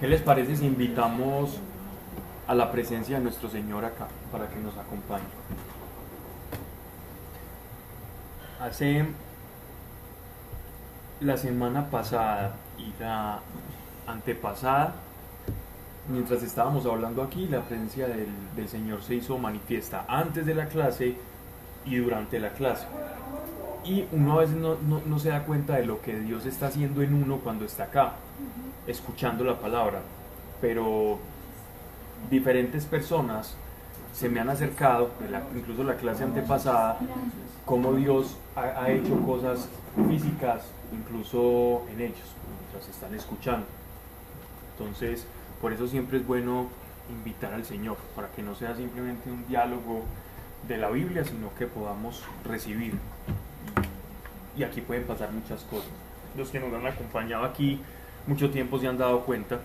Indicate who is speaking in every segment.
Speaker 1: ¿Qué les parece si invitamos a la presencia de nuestro Señor acá para que nos acompañe? Hace la semana pasada y la antepasada, mientras estábamos hablando aquí, la presencia del, del Señor se hizo manifiesta antes de la clase y durante la clase. Y uno a veces no, no- no se da cuenta de lo que Dios está haciendo en uno cuando está acá, escuchando la palabra. Pero diferentes personas se me han acercado, la- incluso la clase antepasada, cómo Dios ha, ha hecho cosas físicas, incluso en ellos, mientras están escuchando. Entonces, por eso siempre es bueno invitar al Señor, para que no sea simplemente un diálogo de la Biblia, sino que podamos recibir. Y aquí pueden pasar muchas cosas. Los que nos han acompañado aquí mucho tiempo se han dado cuenta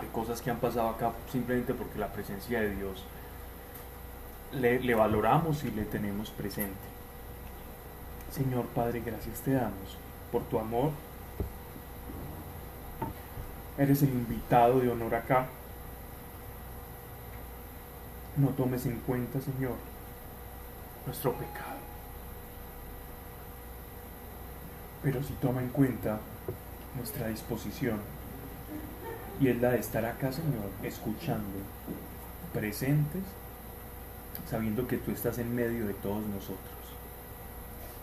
Speaker 1: de cosas que han pasado acá simplemente porque la presencia de Dios le, valoramos y le tenemos presente. Señor Padre, gracias te damos por tu amor. Eres el invitado de honor acá. No tomes en cuenta, Señor, nuestro pecado. Pero sí toma en cuenta nuestra disposición. Y es la de estar acá, Señor, escuchando, presentes, sabiendo que tú estás en medio de todos nosotros.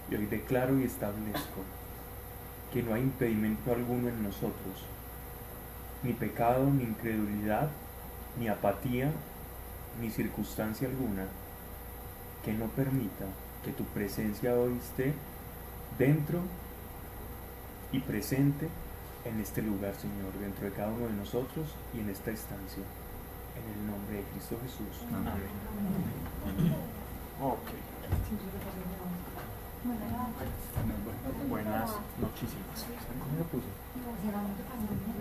Speaker 1: Y hoy declaro y establezco que no hay impedimento alguno en nosotros, ni pecado, ni incredulidad, ni apatía, ni circunstancia alguna que no permita que tu presencia hoy esté dentro y presente en este lugar, Señor, dentro de cada uno de nosotros y en esta estancia. En el nombre de Cristo Jesús. Amén. Ok. Buenas nochísimas. ¿Cómo lo puse?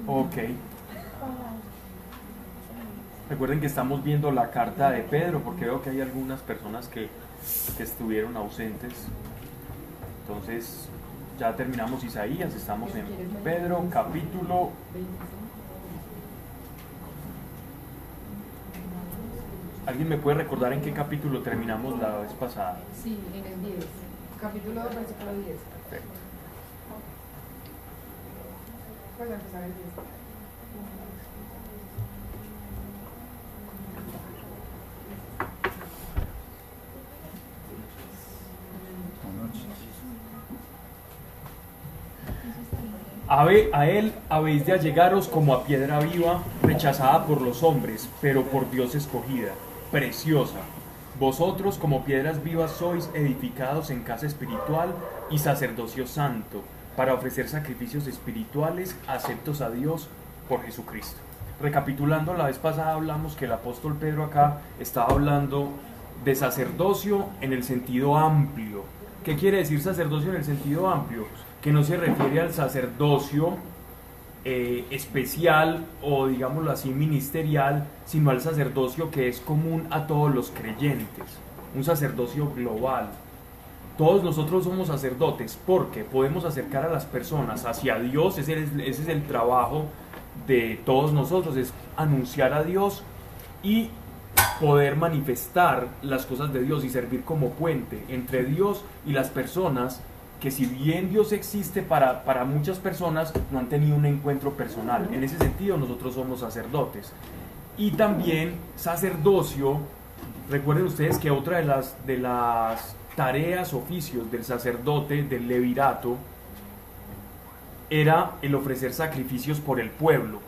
Speaker 1: Ok. Recuerden que estamos viendo la carta de Pedro porque veo que hay algunas personas que, que estuvieron ausentes. Entonces, ya terminamos Isaías, estamos en Pedro capítulo ¿Alguien me puede recordar en qué capítulo terminamos la vez pasada?
Speaker 2: Sí, en el 10. Capítulo 2, versículo 10.
Speaker 1: Perfecto.
Speaker 2: Pues empezar el 10.
Speaker 1: A él habéis de allegaros como a piedra viva, rechazada por los hombres, pero por Dios escogida, preciosa. Vosotros como piedras vivas sois edificados en casa espiritual y sacerdocio santo, para ofrecer sacrificios espirituales aceptos a Dios por Jesucristo. Recapitulando, la vez pasada hablamos que el apóstol Pedro acá estaba hablando de sacerdocio en el sentido amplio. ¿Qué quiere decir sacerdocio en el sentido amplio? Que no se refiere al sacerdocio eh, especial o digámoslo así ministerial, sino al sacerdocio que es común a todos los creyentes, un sacerdocio global. Todos nosotros somos sacerdotes porque podemos acercar a las personas hacia Dios, ese es, ese es el trabajo de todos nosotros, es anunciar a Dios y poder manifestar las cosas de Dios y servir como puente entre Dios y las personas que si bien Dios existe para, para muchas personas, no han tenido un encuentro personal. En ese sentido, nosotros somos sacerdotes. Y también sacerdocio, recuerden ustedes que otra de las, de las tareas, oficios del sacerdote, del levirato, era el ofrecer sacrificios por el pueblo.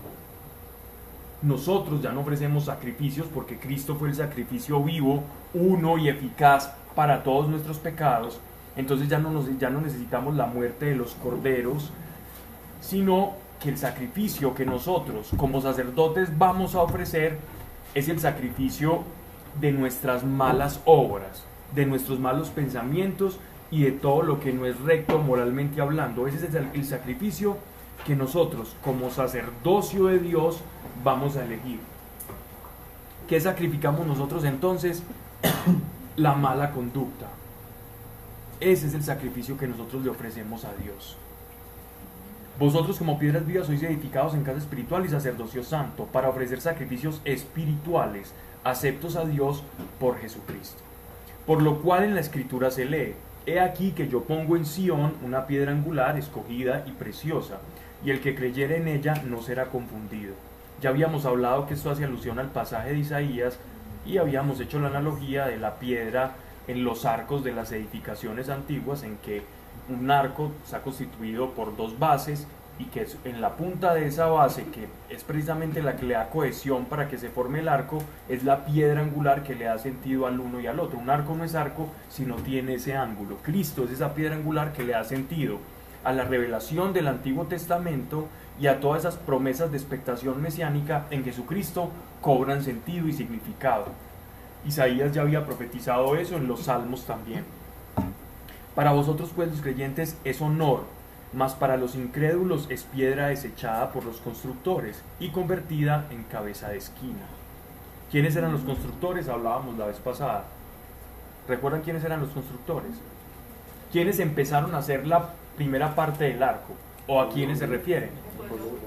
Speaker 1: Nosotros ya no ofrecemos sacrificios porque Cristo fue el sacrificio vivo, uno y eficaz para todos nuestros pecados. Entonces ya no, nos, ya no necesitamos la muerte de los corderos, sino que el sacrificio que nosotros como sacerdotes vamos a ofrecer es el sacrificio de nuestras malas obras, de nuestros malos pensamientos y de todo lo que no es recto moralmente hablando. Ese es el, el sacrificio que nosotros como sacerdocio de Dios vamos a elegir. ¿Qué sacrificamos nosotros entonces? La mala conducta. Ese es el sacrificio que nosotros le ofrecemos a Dios. Vosotros como piedras vivas sois edificados en casa espiritual y sacerdocio santo para ofrecer sacrificios espirituales aceptos a Dios por Jesucristo. Por lo cual en la escritura se lee, He aquí que yo pongo en Sión una piedra angular escogida y preciosa, y el que creyere en ella no será confundido. Ya habíamos hablado que esto hace alusión al pasaje de Isaías y habíamos hecho la analogía de la piedra en los arcos de las edificaciones antiguas en que un arco está constituido por dos bases y que en la punta de esa base, que es precisamente la que le da cohesión para que se forme el arco, es la piedra angular que le da sentido al uno y al otro. Un arco no es arco si no tiene ese ángulo. Cristo es esa piedra angular que le da sentido a la revelación del Antiguo Testamento y a todas esas promesas de expectación mesiánica en Jesucristo cobran sentido y significado. Isaías ya había profetizado eso en los Salmos también. Para vosotros, pues, los creyentes, es honor mas para los incrédulos es piedra desechada por los constructores y convertida en cabeza de esquina. ¿Quiénes eran los constructores? Hablábamos la vez pasada. ¿Recuerdan quiénes eran los constructores? ¿Quiénes empezaron a hacer la primera parte del arco? ¿O a quiénes se refieren?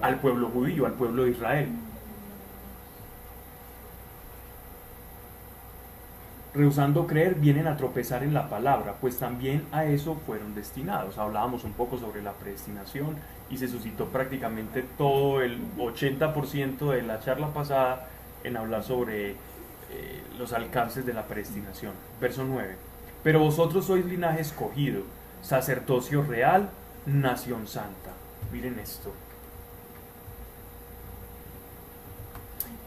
Speaker 1: Al pueblo judío, al pueblo de Israel. Rehusando creer, vienen a tropezar en la palabra, pues también a eso fueron destinados. Hablábamos un poco sobre la predestinación y se suscitó prácticamente todo el 80% de la charla pasada en hablar sobre eh, los alcances de la predestinación. Verso 9. Pero vosotros sois linaje escogido, sacerdocio real, nación santa. Miren esto.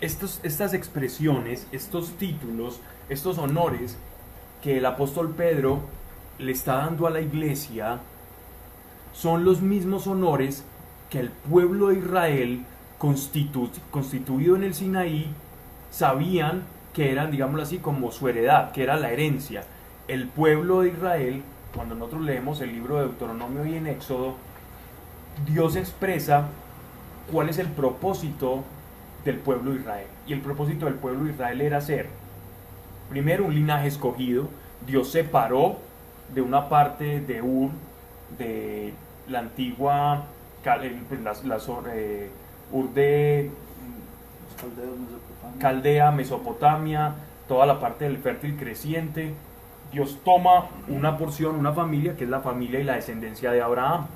Speaker 1: Estos, estas expresiones, estos títulos, estos honores que el apóstol Pedro le está dando a la iglesia son los mismos honores que el pueblo de Israel constituido en el Sinaí sabían que eran, digámoslo así, como su heredad, que era la herencia. El pueblo de Israel, cuando nosotros leemos el libro de Deuteronomio y en Éxodo, Dios expresa cuál es el propósito del pueblo de Israel. Y el propósito del pueblo de Israel era ser primero un linaje escogido, Dios separó de una parte de Ur, de la antigua eh, pues, eh, Ur de Caldea, Mesopotamia, toda la parte del fértil creciente. Dios toma una porción, una familia, que es la familia y la descendencia de Abraham.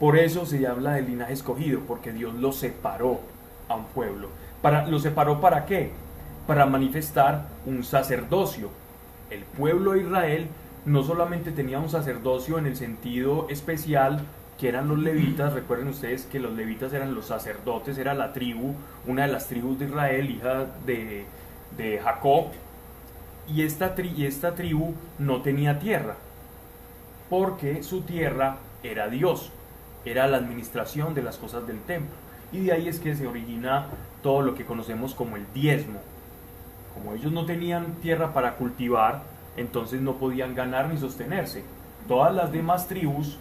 Speaker 1: Por eso se habla del linaje escogido, porque Dios lo separó a un pueblo. Para, ¿Lo separó para qué? Para manifestar un sacerdocio. El pueblo de Israel no solamente tenía un sacerdocio en el sentido especial que eran los levitas, recuerden ustedes que los levitas eran los sacerdotes, era la tribu, una de las tribus de Israel, hija de, Jacob, y esta, y esta tribu no tenía tierra, porque su tierra era Dios, era la administración de las cosas del templo, y de ahí es que se origina todo lo que conocemos como el diezmo, como ellos no tenían tierra para cultivar, entonces no podían ganar ni sostenerse. Todas las demás tribus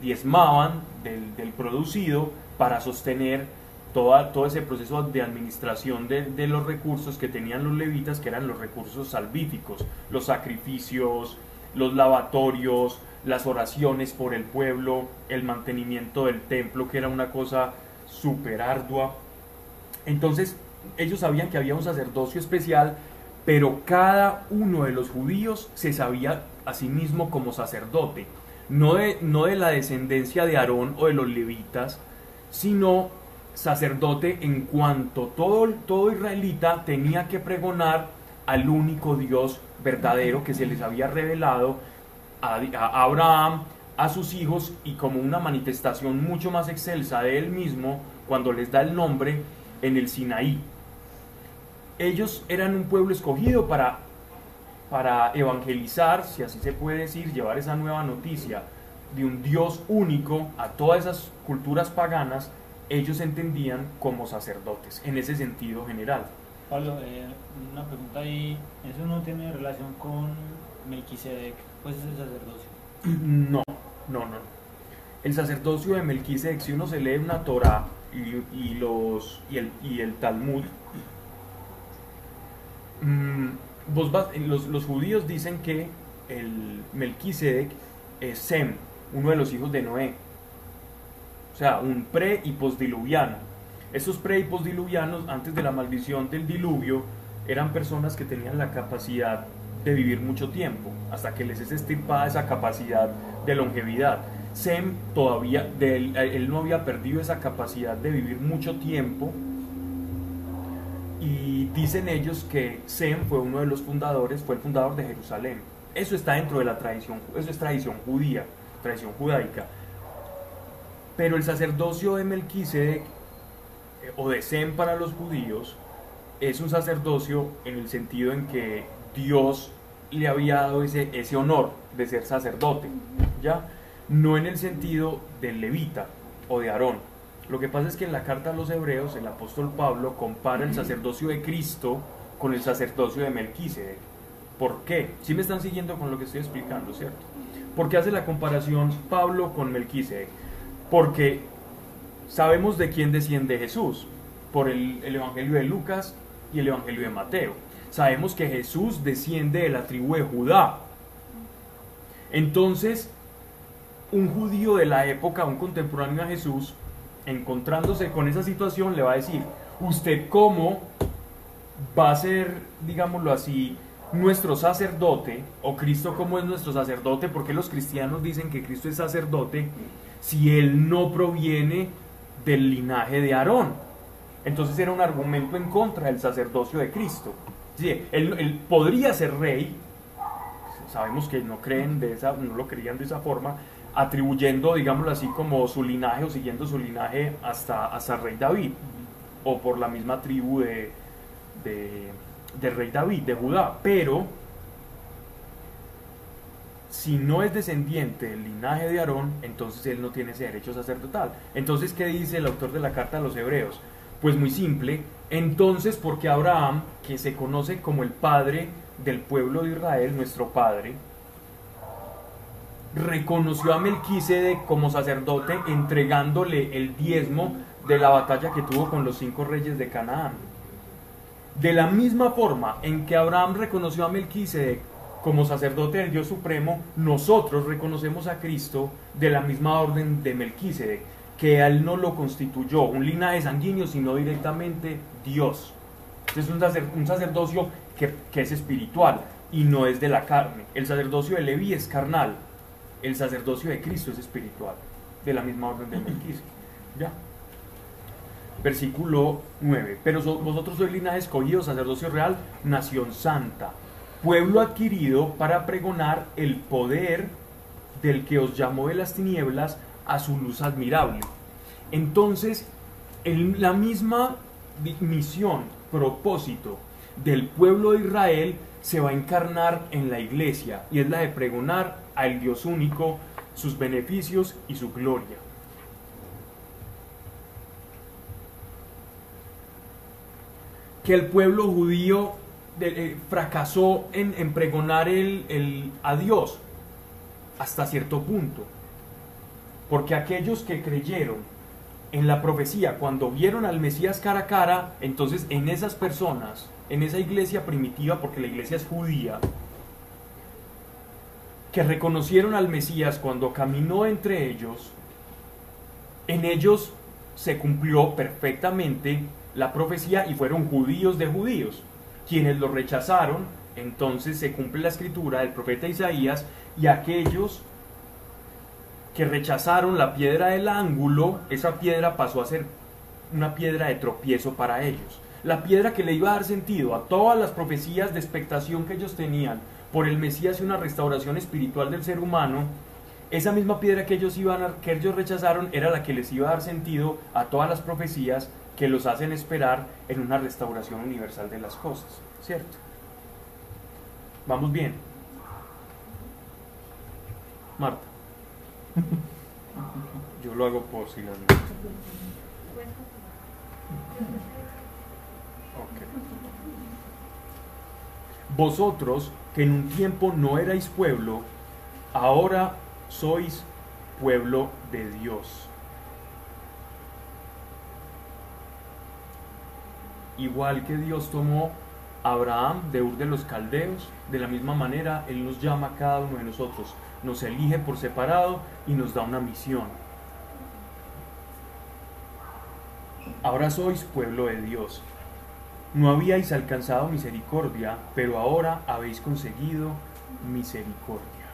Speaker 1: diezmaban del, producido para sostener toda, todo ese proceso de administración de, de, los recursos que tenían los levitas, que eran los recursos salvíficos, los sacrificios, los lavatorios, las oraciones por el pueblo, el mantenimiento del templo, que era una cosa súper ardua. Entonces, ellos sabían que había un sacerdocio especial, pero cada uno de los judíos se sabía a sí mismo como sacerdote, no de, no de la descendencia de Aarón o de los levitas, sino sacerdote en cuanto todo, todo israelita tenía que pregonar al único Dios verdadero que se les había revelado a, a Abraham, a sus hijos y como una manifestación mucho más excelsa de él mismo cuando les da el nombre en el Sinaí ellos eran un pueblo escogido para, para evangelizar, si así se puede decir, llevar esa nueva noticia de un Dios único a todas esas culturas paganas, ellos entendían como sacerdotes, en ese sentido general.
Speaker 3: Pablo, eh, una pregunta ahí, ¿eso no tiene relación con Melquisedec, pues ese sacerdocio?
Speaker 1: No, no, no. El sacerdocio de Melquisedec, si uno se lee una Torah y, los, y, el, y el Talmud, Mm, los, judíos dicen que el Melquisedec es Sem, uno de los hijos de Noé. o sea, un pre y postdiluviano. Esos pre y postdiluvianos, antes de la maldición del diluvio, eran personas que tenían la capacidad de vivir mucho tiempo, hasta que les es estirpada esa capacidad de longevidad. Sem todavía, él no había perdido esa capacidad de vivir mucho tiempo, y dicen ellos que Sem fue uno de los fundadores, fue el fundador de Jerusalén. Eso está dentro de la tradición, eso es tradición judía, tradición judaica. Pero el sacerdocio de Melquisedec eh, o de Sem para los judíos es un sacerdocio en el sentido en que Dios le había dado ese, honor de ser sacerdote, ¿ya? No en el sentido del levita o de Aarón. Lo que pasa es que en la carta a los hebreos el apóstol Pablo compara el sacerdocio de Cristo con el sacerdocio de Melquisedec. ¿Por qué? Si me están siguiendo con lo que estoy explicando, ¿cierto? ¿Por qué hace la comparación Pablo con Melquisedec? Porque sabemos de quién desciende Jesús, por el, el Evangelio de Lucas y el Evangelio de Mateo. Sabemos que Jesús desciende de la tribu de Judá. Entonces, un judío de la época, un contemporáneo a Jesús, encontrándose con esa situación, le va a decir, ¿usted cómo va a ser, digámoslo así, nuestro sacerdote, o Cristo como es nuestro sacerdote, porque los cristianos dicen que Cristo es sacerdote, si él no proviene del linaje de Aarón. Entonces era un argumento en contra del sacerdocio de Cristo. Sí, él, él, podría ser rey, sabemos que no creen de esa, no lo creían de esa forma, atribuyendo, digámoslo así, como su linaje o siguiendo su linaje hasta, hasta rey David, o por la misma tribu de, de, rey David, de Judá. Pero, si no es descendiente del linaje de Aarón, entonces él no tiene ese derecho sacerdotal. Entonces, ¿qué dice el autor de la carta a los hebreos? Pues muy simple, entonces, porque Abraham, que se conoce como el padre del pueblo de Israel, nuestro padre, reconoció a Melquisedec como sacerdote entregándole el diezmo de la batalla que tuvo con los cinco reyes de Canaán. De la misma forma en que Abraham reconoció a Melquisedec como sacerdote del Dios Supremo, nosotros reconocemos a Cristo de la misma orden de Melquisedec, que él no lo constituyó un linaje sanguíneo, sino directamente Dios. Es un, un sacerdocio que, que es espiritual y no es de la carne. El sacerdocio de Leví es carnal, el sacerdocio de Cristo es espiritual, de la misma orden de Melquisedec. ¿Ya? Versículo 9. Pero so, vosotros sois linaje escogido, sacerdocio real, nación santa, pueblo adquirido para pregonar el poder del que os llamó de las tinieblas a su luz admirable. Entonces, en la misma misión, propósito del pueblo de Israel se va a encarnar en la iglesia y es la de pregonar al Dios único sus beneficios y su gloria. Que el pueblo judío eh, fracasó en, en pregonar el, a Dios hasta cierto punto. Porque aquellos que creyeron en la profecía, cuando vieron al Mesías cara a cara, entonces en esas personas, en esa iglesia primitiva, porque la iglesia es judía, que reconocieron al Mesías cuando caminó entre ellos, en ellos se cumplió perfectamente la profecía y fueron judíos de judíos. Quienes lo rechazaron, entonces se cumple la escritura del profeta Isaías y aquellos que rechazaron la piedra del ángulo, esa piedra pasó a ser una piedra de tropiezo para ellos. La piedra que le iba a dar sentido a todas las profecías de expectación que ellos tenían por el Mesías y una restauración espiritual del ser humano, esa misma piedra que ellos, iban a, que ellos rechazaron era la que les iba a dar sentido a todas las profecías que los hacen esperar en una restauración universal de las cosas, ¿cierto? Vamos bien. Marta. Yo lo hago por si las okay. Vosotros, que en un tiempo no erais pueblo, ahora sois pueblo de Dios. Igual que Dios tomó a Abraham de Ur de los Caldeos, de la misma manera Él nos llama a cada uno de nosotros, nos elige por separado y nos da una misión. ahora sois pueblo de Dios. No habíais alcanzado misericordia, pero ahora habéis conseguido misericordia.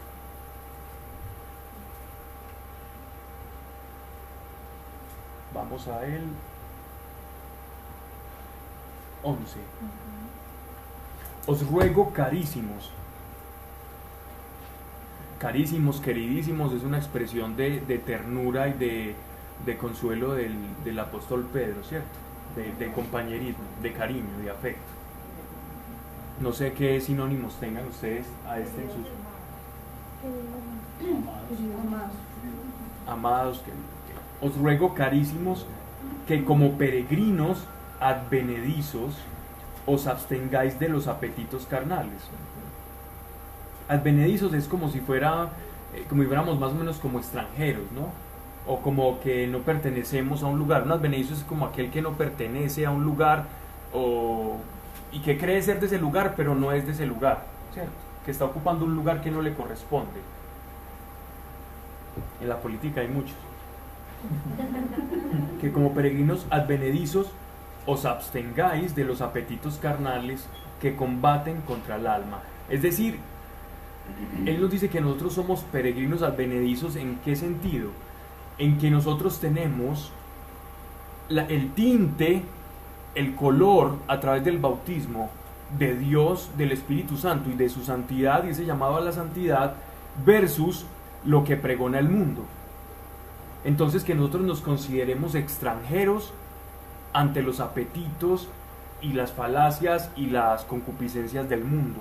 Speaker 1: Vamos a él. 11. Os ruego carísimos. Carísimos, queridísimos, es una expresión de, de ternura y de, de consuelo del, del apóstol Pedro, ¿cierto? De, compañerismo, de cariño, de afecto. No sé qué sinónimos tengan ustedes a este en sus amados. Que, que os ruego carísimos que como peregrinos advenedizos os abstengáis de los apetitos carnales. Advenedizos es como si fuera, eh, como si fuéramos más o menos como extranjeros, ¿no? O como que no pertenecemos a un lugar. Un advenedizo es como aquel que no pertenece a un lugar o, y que cree ser de ese lugar, pero no es de ese lugar, ¿cierto? Que está ocupando un lugar que no le corresponde. En la política hay muchos. que como peregrinos advenedizos os abstengáis de los apetitos carnales que combaten contra el alma. Es decir, Él nos dice que nosotros somos peregrinos advenedizos en qué sentido? En que nosotros tenemos el tinte, el color a través del bautismo de Dios, del Espíritu Santo y de su santidad y ese llamado a la santidad versus lo que pregona el mundo. Entonces que nosotros nos consideremos extranjeros ante los apetitos y las falacias y las concupiscencias del mundo.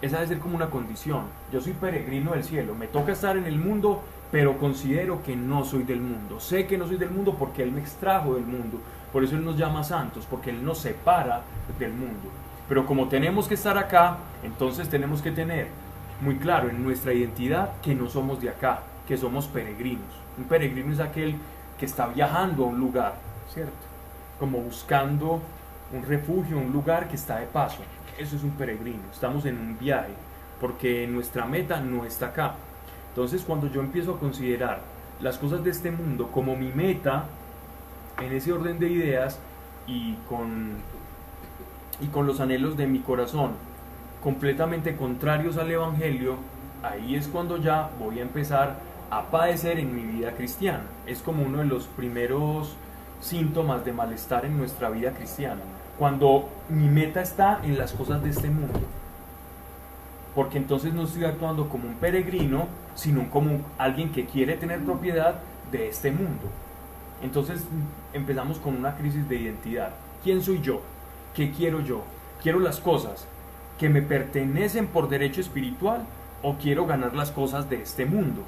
Speaker 1: Esa debe ser como una condición. Yo soy peregrino del cielo, me toca estar en el mundo, pero considero que no soy del mundo. Sé que no soy del mundo porque Él me extrajo del mundo. Por eso Él nos llama santos, porque Él nos separa del mundo. Pero como tenemos que estar acá, entonces tenemos que tener muy claro en nuestra identidad que no somos de acá, que somos peregrinos. Un peregrino es aquel que está viajando a un lugar, ¿cierto? Como buscando un refugio, un lugar que está de paso. Eso es un peregrino. Estamos en un viaje, porque nuestra meta no está acá. Entonces, cuando yo empiezo a considerar las cosas de este mundo como mi meta, en ese orden de ideas y con, y con los anhelos de mi corazón completamente contrarios al Evangelio, ahí es cuando ya voy a empezar a padecer en mi vida cristiana. Es como uno de los primeros síntomas de malestar en nuestra vida cristiana. Cuando mi meta está en las cosas de este mundo. Porque entonces no estoy actuando como un peregrino, sino como alguien que quiere tener propiedad de este mundo. Entonces empezamos con una crisis de identidad. ¿Quién soy yo? ¿Qué quiero yo? ¿Quiero las cosas que me pertenecen por derecho espiritual o quiero ganar las cosas de este mundo?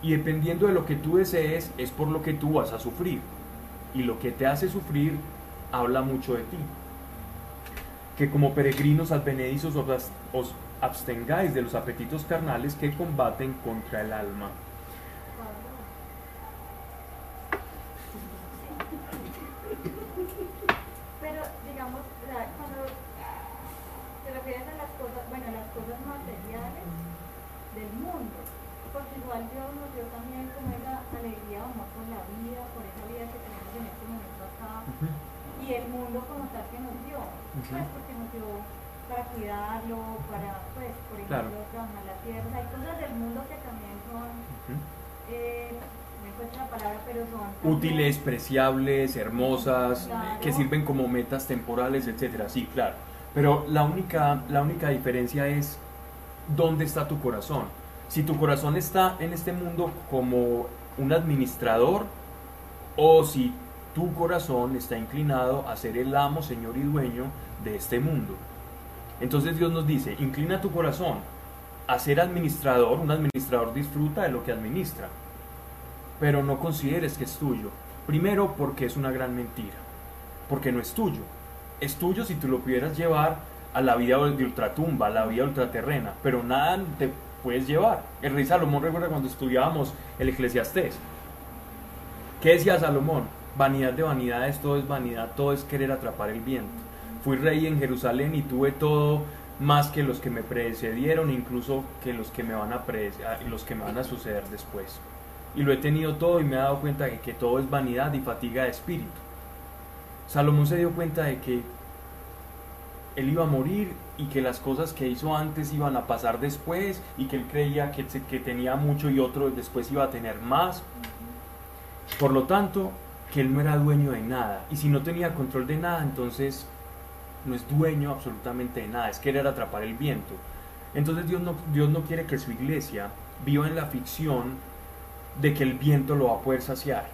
Speaker 1: Y dependiendo de lo que tú desees, es por lo que tú vas a sufrir. Y lo que te hace sufrir habla mucho de ti. Que como peregrinos advenedizos abstengáis de los apetitos carnales que combaten contra el alma.
Speaker 4: Pero, digamos, o sea, cuando te refieres a las cosas, bueno, las cosas materiales del mundo, porque igual Dios nos dio también como esa alegría o amor por la vida, por esa vida que tenemos en este momento acá, y el mundo como tal que nos dio, pues porque nos dio para cuidarlo, para, pues, por
Speaker 1: Claro.
Speaker 4: ejemplo, trabajar la tierra, o sea, hay cosas del mundo que también son, eh, me encuentro la palabra, pero son... también-
Speaker 1: Útiles, preciables, hermosas,
Speaker 4: Claro.
Speaker 1: que sirven como metas temporales, etcétera. Sí, claro. Pero la única, la única diferencia es dónde está tu corazón. Si tu corazón está en este mundo como un administrador o si tu corazón está inclinado a ser el amo, señor y dueño de este mundo. Entonces Dios nos dice, inclina tu corazón a ser administrador. Un administrador disfruta de lo que administra, pero no consideres que es tuyo. Primero porque es una gran mentira, porque no es tuyo. Es tuyo si tú lo pudieras llevar a la vida de ultratumba, a la vida ultraterrena, pero nada te puedes llevar. El rey Salomón recuerda cuando estudiábamos el Eclesiastés. ¿Qué decía Salomón? Vanidad de vanidades, todo es vanidad, todo es querer atrapar el viento. Fui rey en Jerusalén y tuve todo más que los que me precedieron, incluso que los que me van a, los que me van a suceder después. Y lo he tenido todo y me he dado cuenta de que todo es vanidad y fatiga de espíritu. Salomón se dio cuenta de que él iba a morir y que las cosas que hizo antes iban a pasar después y que él creía que, que tenía mucho y otro después iba a tener más. Por lo tanto, que él no era dueño de nada. Y si no tenía control de nada, entonces no es dueño absolutamente de nada, es querer atrapar el viento. Entonces Dios no, Dios no quiere que su iglesia viva en la ficción de que el viento lo va a poder saciar.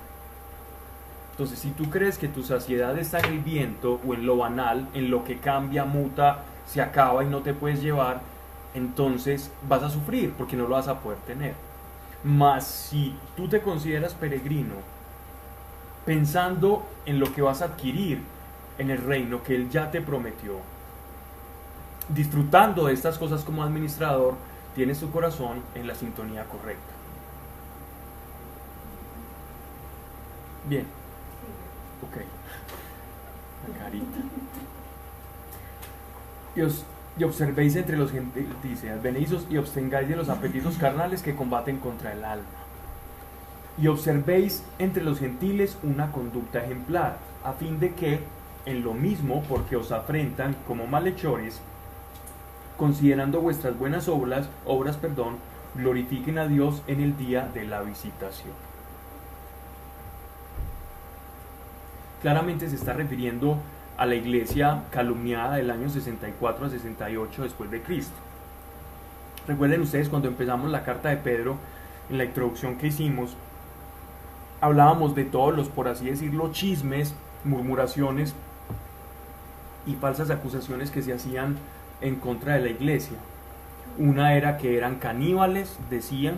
Speaker 1: Entonces, si tú crees que tu saciedad está en el viento o en lo banal, en lo que cambia, muta, se acaba y no te puedes llevar, entonces vas a sufrir porque no lo vas a poder tener. Mas si tú te consideras peregrino, pensando en lo que vas a adquirir en el reino que Él ya te prometió, disfrutando de estas cosas como administrador, tienes tu corazón en la sintonía correcta. Bien. Ok. La carita. Y, os- y observéis entre los gentiles, dice, venizos y obtengáis de los apetitos carnales que combaten contra el alma. Y observéis entre los gentiles una conducta ejemplar, a fin de que, en lo mismo, porque os afrentan como malhechores, considerando vuestras buenas obras, obras, perdón, glorifiquen a Dios en el día de la visitación. Claramente se está refiriendo a la iglesia calumniada del año 64 a 68 después de Cristo. Recuerden ustedes cuando empezamos la carta de Pedro, en la introducción que hicimos, hablábamos de todos los, por así decirlo, chismes, murmuraciones y falsas acusaciones que se hacían en contra de la iglesia. Una era que eran caníbales, decían.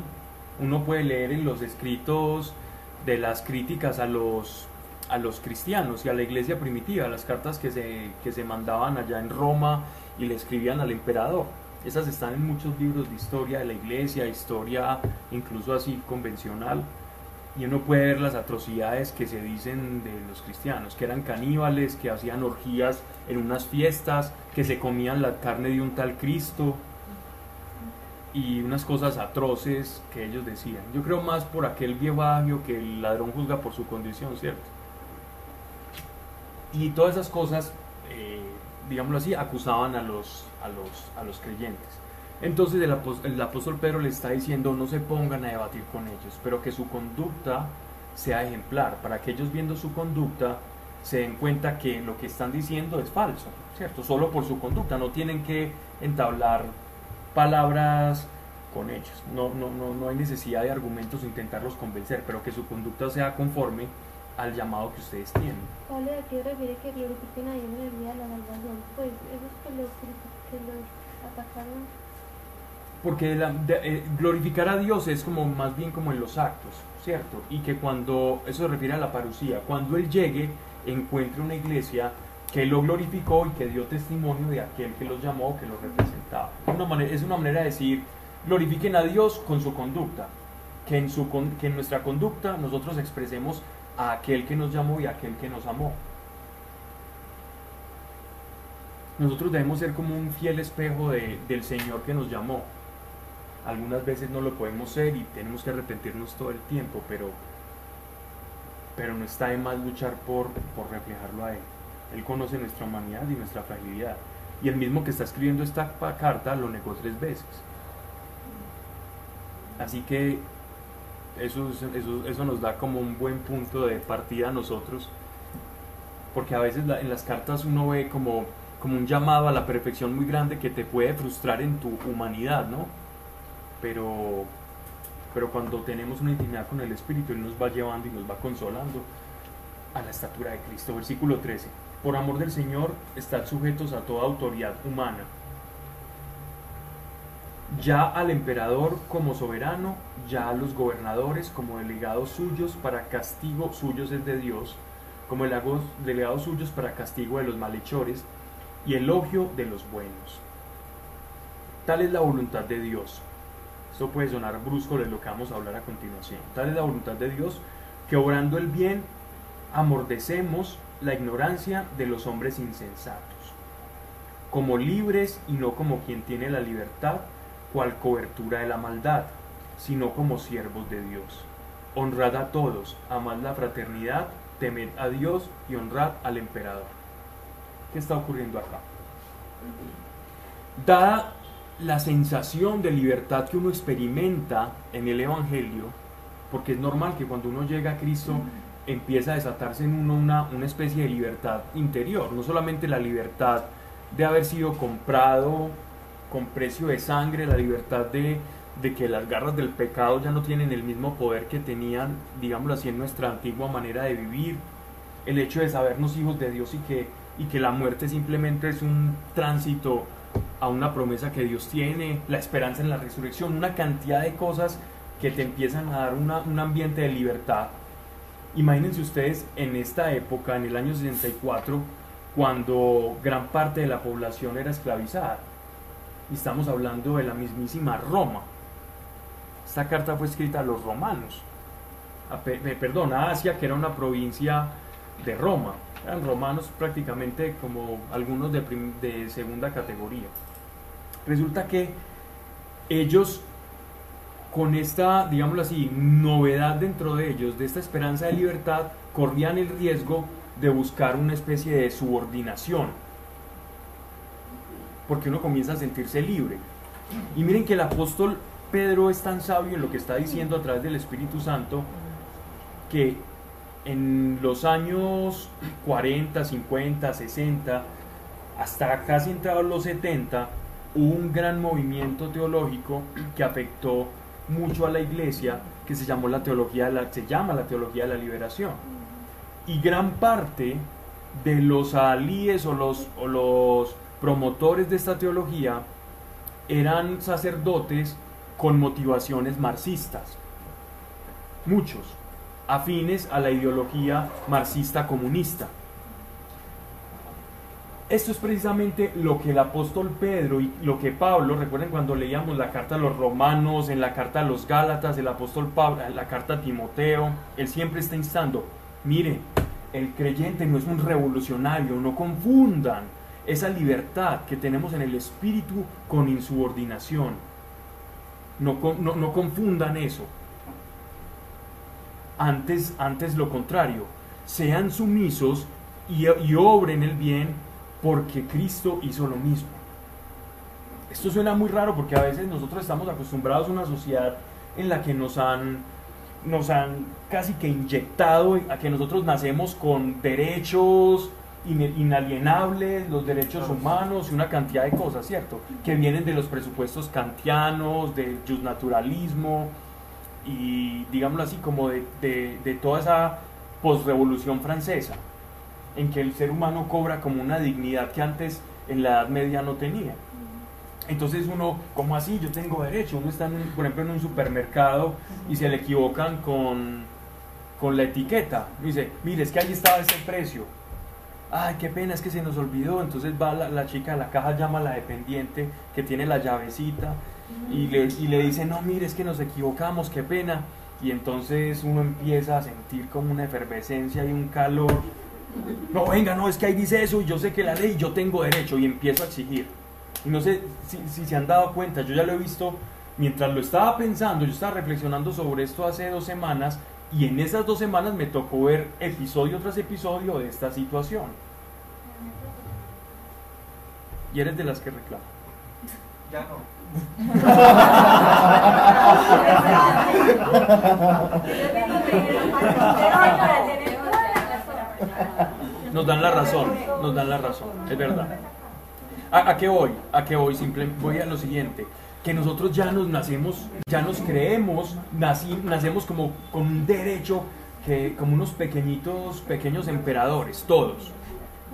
Speaker 1: Uno puede leer en los escritos de las críticas a los, a los cristianos y a la iglesia primitiva, las cartas que se, que se mandaban allá en Roma y le escribían al emperador. Esas están en muchos libros de historia de la iglesia, historia incluso así convencional. Y uno puede ver las atrocidades que se dicen de los cristianos, que eran caníbales, que hacían orgías en unas fiestas, que se comían la carne de un tal Cristo y unas cosas atroces que ellos decían. Yo creo más por aquel viejo que el ladrón juzga por su condición, ¿cierto? Y todas esas cosas, eh, digámoslo así, acusaban a los, a los, a los creyentes. Entonces el, apóstol, el apóstol Pedro le está diciendo no se pongan a debatir con ellos, pero que su conducta sea ejemplar, para que ellos viendo su conducta se den cuenta que lo que están diciendo es falso, ¿cierto? Solo por su conducta, no tienen que entablar palabras con ellos, no, no, no, no hay necesidad de argumentos intentarlos convencer, pero que su conducta sea conforme al llamado que ustedes tienen.
Speaker 5: Pablo, ¿a qué refiere que glorifiquen a Dios en el día de la salvación? Pues esos que los, que los atacaron,
Speaker 1: Porque la- de- eh, glorificar a Dios es como más bien como en los actos, ¿cierto? Y que cuando, eso se refiere a la parucía, cuando Él llegue, encuentre una iglesia que lo glorificó y que dio testimonio de aquel que los llamó, que los representaba. Una manera, es una manera de decir, glorifiquen a Dios con su conducta, que en, su, que en nuestra conducta nosotros expresemos a aquel que nos llamó y a aquel que nos amó. Nosotros debemos ser como un fiel espejo de- del Señor que nos llamó. Algunas veces no lo podemos ser y tenemos que arrepentirnos todo el tiempo, pero, pero no está de más luchar por, por reflejarlo a Él. Él conoce nuestra humanidad y nuestra fragilidad. Y el mismo que está escribiendo esta carta lo negó tres veces. Así que eso, es- eso, eso nos da como un buen punto de partida a nosotros, porque a veces en las cartas uno ve como, como un llamado a la perfección muy grande que te puede frustrar en tu humanidad, ¿no? Pero, pero cuando tenemos una intimidad con el Espíritu, Él nos va llevando y nos va consolando a la estatura de Cristo. Versículo 13. Por amor del Señor, estad sujetos a toda autoridad humana ya al emperador como soberano, ya a los gobernadores como delegados suyos para castigo suyos es de Dios, como delegados suyos para castigo de los malhechores y elogio de los buenos. Tal es la voluntad de Dios. Esto puede sonar brusco de lo que vamos a hablar a continuación. Tal es la voluntad de Dios que obrando el bien amordecemos la ignorancia de los hombres insensatos, como libres y no como quien tiene la libertad cual cobertura de la maldad, sino como siervos de Dios. honrad a todos, amad la fraternidad, temed a Dios y honrad al emperador. ¿Qué está ocurriendo acá? Dada la sensación de libertad que uno experimenta en el Evangelio, porque es normal que cuando uno llega a Cristo empieza a desatarse en uno una, una especie de libertad interior, no solamente la libertad de haber sido comprado con precio de sangre, la libertad de, de que las garras del pecado ya no tienen el mismo poder que tenían, digámoslo así, en nuestra antigua manera de vivir, el hecho de sabernos hijos de Dios y que, y que la muerte simplemente es un tránsito a una promesa que Dios tiene, la esperanza en la resurrección, una cantidad de cosas que te empiezan a dar una- un ambiente de libertad. Imagínense ustedes en esta época, en el año 64, cuando gran parte de la población era esclavizada. Y estamos hablando de la mismísima Roma. Esta carta fue escrita a los romanos. A, eh, perdón, a Asia, que era una provincia de Roma. Eran romanos prácticamente como algunos de, de segunda categoría. Resulta que ellos, con esta, digámoslo así, novedad dentro de ellos, de esta esperanza de libertad, corrían el riesgo de buscar una especie de subordinación. Porque uno comienza a sentirse libre. Y miren que el apóstol Pedro es tan sabio en lo que está diciendo a través del Espíritu Santo que en los años 40, 50, 60, hasta casi entrados los 70, hubo un gran movimiento teológico que afectó mucho a la iglesia, que se llamó la teología de la, se llama la teología de la liberación. Y gran parte de los alíes o los promotores de esta teología eran sacerdotes con motivaciones marxistas. Muchos afines a la ideología marxista comunista. Esto es precisamente lo que el apóstol Pedro y lo que Pablo, recuerden cuando leíamos la carta a los romanos, en la carta a los gálatas, el apóstol Pablo, en la carta a Timoteo, él siempre está instando, mire, el creyente no es un revolucionario, no confundan esa libertad que tenemos en el espíritu con insubordinación. No, no, no confundan eso. Antes, antes lo contrario, sean sumisos y, y obren el bien porque Cristo hizo lo mismo. Esto suena muy raro porque a veces nosotros estamos acostumbrados a una sociedad en la que nos han, nos han casi que inyectado a que nosotros nacemos con derechos inalienables, los derechos humanos y una cantidad de cosas, ¿cierto? Que vienen de los presupuestos kantianos, del justnaturalismo y digámoslo así, como de, de- de toda esa posrevolución francesa, en que el ser humano cobra como una dignidad que antes en la Edad Media no tenía. Entonces uno, ¿cómo así? Yo tengo derecho. Uno está, en un- por ejemplo, en un supermercado y se le equivocan con, con la etiqueta. Dice, mire, es que ahí estaba ese precio. Ay, qué pena, es que se nos olvidó. Entonces va la, chica de la caja, llama a la dependiente que tiene la llavecita y le, y le dice, no, mire, es que nos equivocamos, qué pena. Y entonces uno empieza a sentir como una efervescencia y un calor. No, venga, no, es que ahí dice eso y yo sé que la ley, yo tengo derecho y empiezo a exigir. Y no sé si, si se han dado cuenta, yo ya lo he visto mientras lo estaba pensando, yo estaba reflexionando sobre esto hace dos semanas y en esas dos semanas me tocó ver episodio tras episodio de esta situación. Y eres de las que reclaman.
Speaker 6: Ya no.
Speaker 1: Nos dan la razón, nos dan la razón, es verdad. ¿A, a qué voy? ¿A qué voy? Simplemente voy a lo siguiente, que nosotros ya nos nacemos, ya nos creemos, nací- nacemos como con un derecho, que, como unos pequeñitos, pequeños emperadores, todos.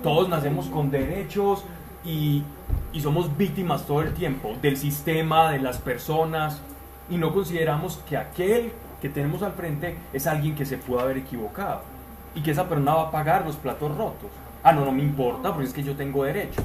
Speaker 1: Todos nacemos con derechos y, y somos víctimas todo el tiempo del sistema, de las personas, y no consideramos que aquel que tenemos al frente es alguien que se pudo haber equivocado y que esa persona va a pagar los platos rotos. Ah, no, no me importa, porque es que yo tengo derecho.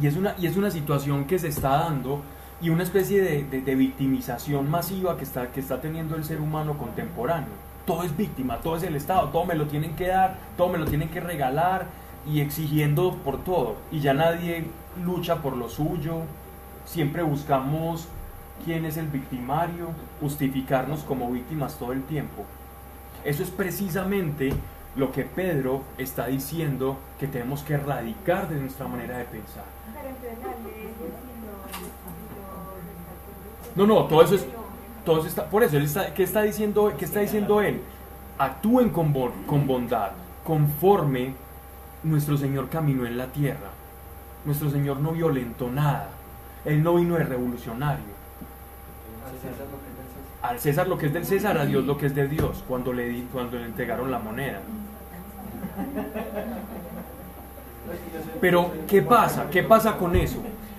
Speaker 1: Y es una, y es una situación que se está dando y una especie de, de- victimización masiva que está, que está teniendo el ser humano contemporáneo. Todo es víctima, todo es el Estado, todo me lo tienen que dar, todo me lo tienen que regalar y exigiendo por todo. Y ya nadie lucha por lo suyo, siempre buscamos quién es el victimario, justificarnos como víctimas todo el tiempo. Eso es precisamente lo que Pedro está diciendo que tenemos que erradicar de nuestra manera de pensar. No, no, todo eso es, todo eso está, por eso, él está, ¿qué está diciendo, qué está diciendo él? Actúen con, bon- con bondad, conforme nuestro Señor caminó en la tierra. Nuestro Señor no violentó nada. Él no vino de revolucionario.
Speaker 6: Al César lo que es del César.
Speaker 1: Al César lo que es del César, a Dios lo que es de Dios, cuando le, di- cuando le entregaron la moneda. Pero, ¿qué pasa? ¿Qué pasa con eso?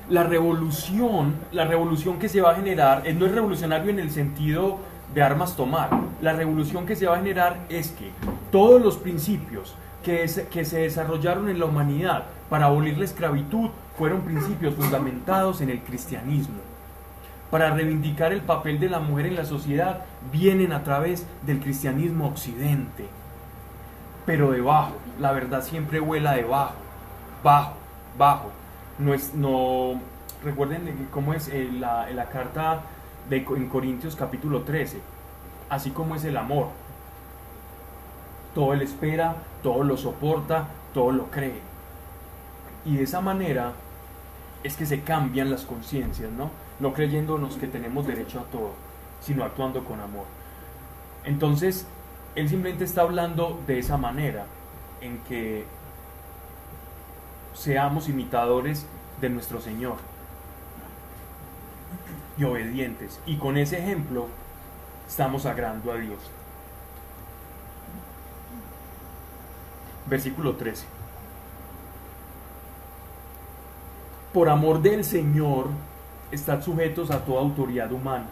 Speaker 1: La revolución, la revolución que se va a generar, eh, no es revolucionario en el sentido de armas tomar. La revolución que se va a generar es que todos los principios que, que se desarrollaron en la humanidad para abolir la esclavitud fueron principios fundamentados en el cristianismo. Para reivindicar el papel de la mujer en la sociedad vienen a través del cristianismo occidente. Pero debajo, la verdad siempre vuela debajo bajo, bajo. No es, no, recuerden cómo es eh, la, la carta de, en Corintios capítulo 13, así como es el amor. Todo lo espera, todo lo soporta, todo lo cree. Y de esa manera es que se cambian las conciencias, ¿no? No creyéndonos que tenemos derecho a todo, sino actuando con amor. Entonces, él simplemente está hablando de esa manera, en que seamos imitadores de nuestro Señor y obedientes. Y con ese ejemplo estamos agrando a Dios. Versículo 13. Por amor del Señor, estad sujetos a toda autoridad humana.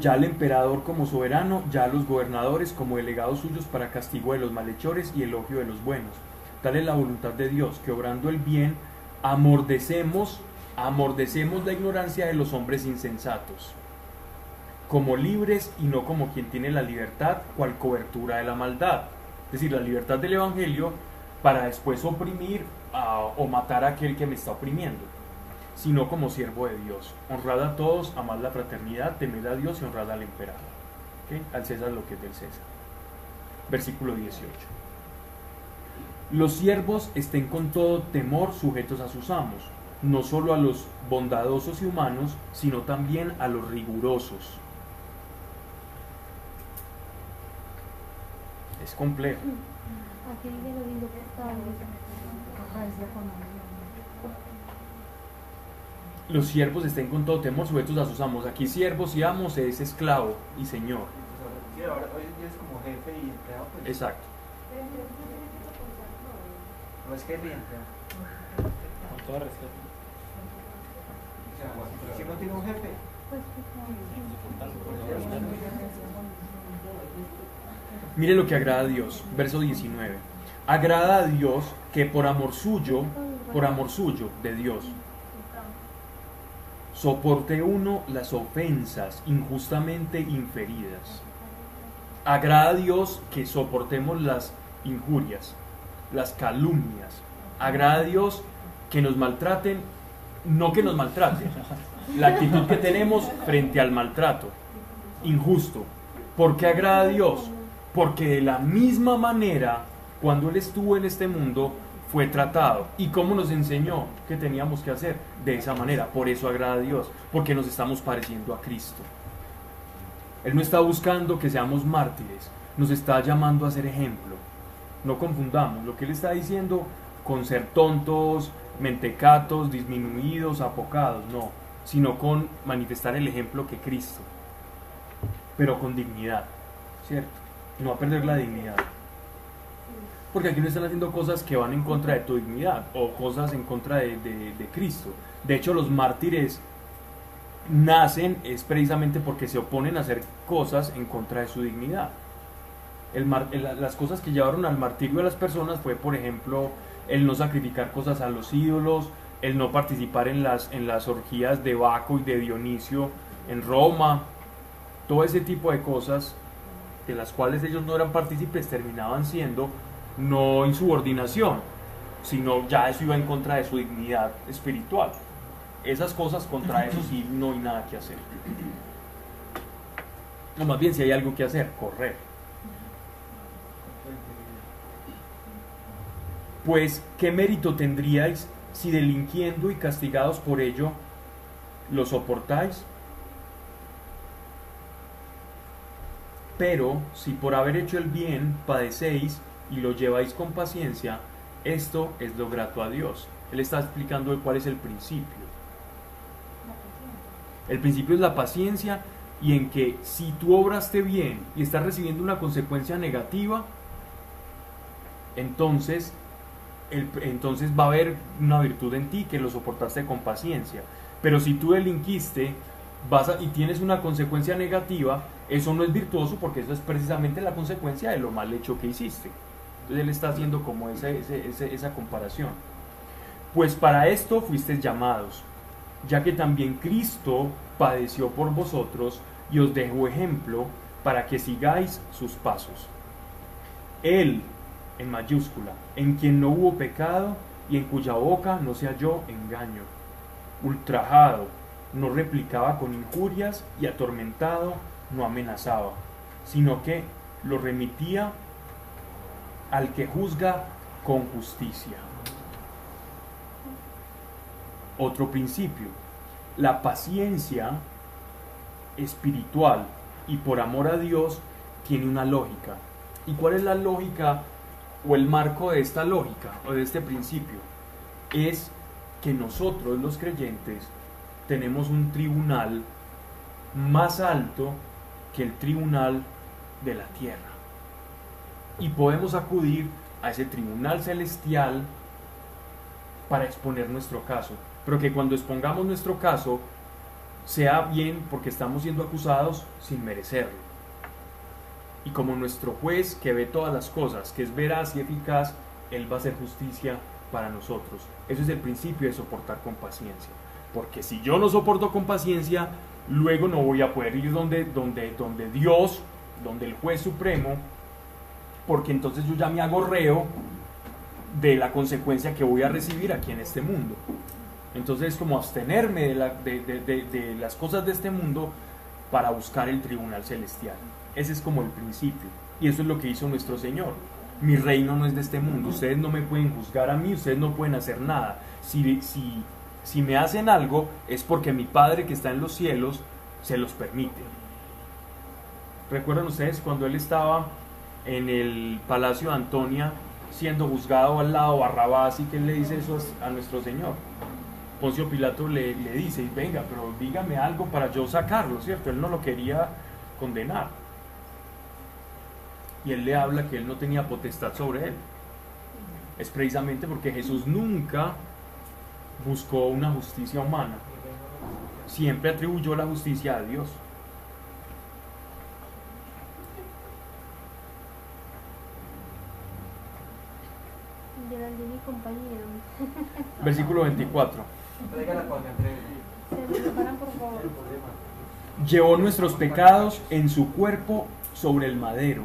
Speaker 1: Ya el emperador como soberano, ya los gobernadores como delegados suyos para castigo de los malhechores y elogio de los buenos. Tal es la voluntad de Dios, que obrando el bien, amordecemos, amordecemos la ignorancia de los hombres insensatos, como libres y no como quien tiene la libertad, cual cobertura de la maldad. Es decir, la libertad del Evangelio para después oprimir ah, o matar a aquel que me está oprimiendo, sino como siervo de Dios. Honrad a todos, amad la fraternidad, temed a Dios y honrad al emperador. ¿Ok? Al César lo que es del César. Versículo 18. Los siervos estén con todo temor sujetos a sus amos, no solo a los bondadosos y humanos, sino también a los rigurosos. Es complejo.
Speaker 5: Aquí dice lo lindo que está.
Speaker 1: Los siervos estén con todo temor sujetos a sus amos. Aquí siervos y amos es esclavo y señor.
Speaker 6: Sí, ahora hoy en día es como jefe y empleado, pues.
Speaker 1: Exacto.
Speaker 4: No.
Speaker 6: No es jefe y empleado.
Speaker 3: Con todo respeto.
Speaker 6: O sea, si uno tiene un jefe,
Speaker 5: Pues, pues,
Speaker 3: Soportarlo, con todo respeto.
Speaker 1: Mire lo que agrada a Dios. Verso 19. Agrada a Dios que por amor suyo, por amor suyo de Dios, soporte uno las ofensas injustamente inferidas. Agrada a Dios que soportemos las injurias, las calumnias. Agrada a Dios que nos maltraten, no que nos maltraten. La actitud que tenemos frente al maltrato injusto. ¿Por qué agrada a Dios? Porque de la misma manera, cuando Él estuvo en este mundo, fue tratado. ¿Y cómo nos enseñó que teníamos que hacer? De esa manera. Por eso agrada a Dios. Porque nos estamos pareciendo a Cristo. Él no está buscando que seamos mártires. Nos está llamando a ser ejemplo. No confundamos lo que Él está diciendo con ser tontos, mentecatos, disminuidos, apocados. No. Sino con manifestar el ejemplo que Cristo. Pero con dignidad. ¿Cierto? No a perder la dignidad. Porque aquí no están haciendo cosas que van en contra de tu dignidad o cosas en contra de, de- Cristo. De hecho, los mártires nacen es precisamente porque se oponen a hacer cosas en contra de su dignidad. Las cosas que llevaron al martirio de las personas fue, por ejemplo, el no sacrificar cosas a los ídolos, el no participar en las, en las orgías de Baco y de Dionisio en Roma, todo ese tipo de cosas de las cuales ellos no eran partícipes terminaban siendo no insubordinación, sino ya eso iba en contra de su dignidad espiritual. esas cosas contra eso sí no hay nada que hacer. No, más bien si hay algo que hacer, correr. Pues, ¿qué mérito tendríais si delinquiendo y castigados por ello lo soportáis? Pero si por haber hecho el bien padecéis y lo lleváis con paciencia, esto es lo grato a Dios. Él está explicando cuál es el principio. El principio es la paciencia y en que si tú obraste bien y estás recibiendo una consecuencia negativa, entonces, entonces va a haber una virtud en ti que lo soportaste con paciencia. Pero si tú delinquiste vas y tienes una consecuencia negativa, eso no es virtuoso porque eso es precisamente la consecuencia de lo mal hecho que hiciste. Entonces él está haciendo como esa comparación. Pues para esto fuisteis llamados, ya que también Cristo padeció por vosotros y os dejó ejemplo para que sigáis sus pasos. Él, en mayúscula, en quien no hubo pecado y en cuya boca no se halló engaño, ultrajado, no replicaba con injurias y atormentado no amenazaba, sino que lo remitía al que juzga con justicia. Otro principio, la paciencia espiritual y por amor a Dios tiene una lógica. ¿Y cuál es la lógica o el marco de esta lógica o de este principio? Es que nosotros los creyentes tenemos un tribunal más alto que el tribunal de la tierra. Y podemos acudir a ese tribunal celestial para exponer nuestro caso. Pero que cuando expongamos nuestro caso sea bien porque estamos siendo acusados sin merecerlo. Y como nuestro juez que ve todas las cosas, que es veraz y eficaz, Él va a hacer justicia para nosotros. Eso es el principio de soportar con paciencia. Porque si yo no soporto con paciencia, luego no voy a poder ir donde, donde, donde Dios, donde el juez supremo, porque entonces yo ya me hago reo de la consecuencia que voy a recibir aquí en este mundo. Entonces es como abstenerme de- de las cosas de este mundo para buscar el tribunal celestial. Ese es como el principio. Y eso es lo que hizo nuestro Señor. Mi reino no es de este mundo. Ustedes no me pueden juzgar a mí, ustedes no pueden hacer nada. Si, si, si me hacen algo es porque mi Padre que está en los cielos se los permite. ¿Recuerdan ustedes cuando él estaba en el palacio de Antonia siendo juzgado al lado Barrabás y que le dice eso a nuestro Señor? Poncio Pilato le, le dice, venga, pero dígame algo para yo sacarlo, ¿cierto? Él no lo quería condenar. Y él le habla que él no tenía potestad sobre él. Es precisamente porque Jesús nunca buscó una justicia humana. Siempre atribuyó la justicia a Dios.
Speaker 5: Geraldine y compañero.
Speaker 1: Versículo 24.
Speaker 6: Traiga la cosa, entre
Speaker 5: Se me preparan, por favor.
Speaker 1: Llevó nuestros pecados en su cuerpo sobre el madero,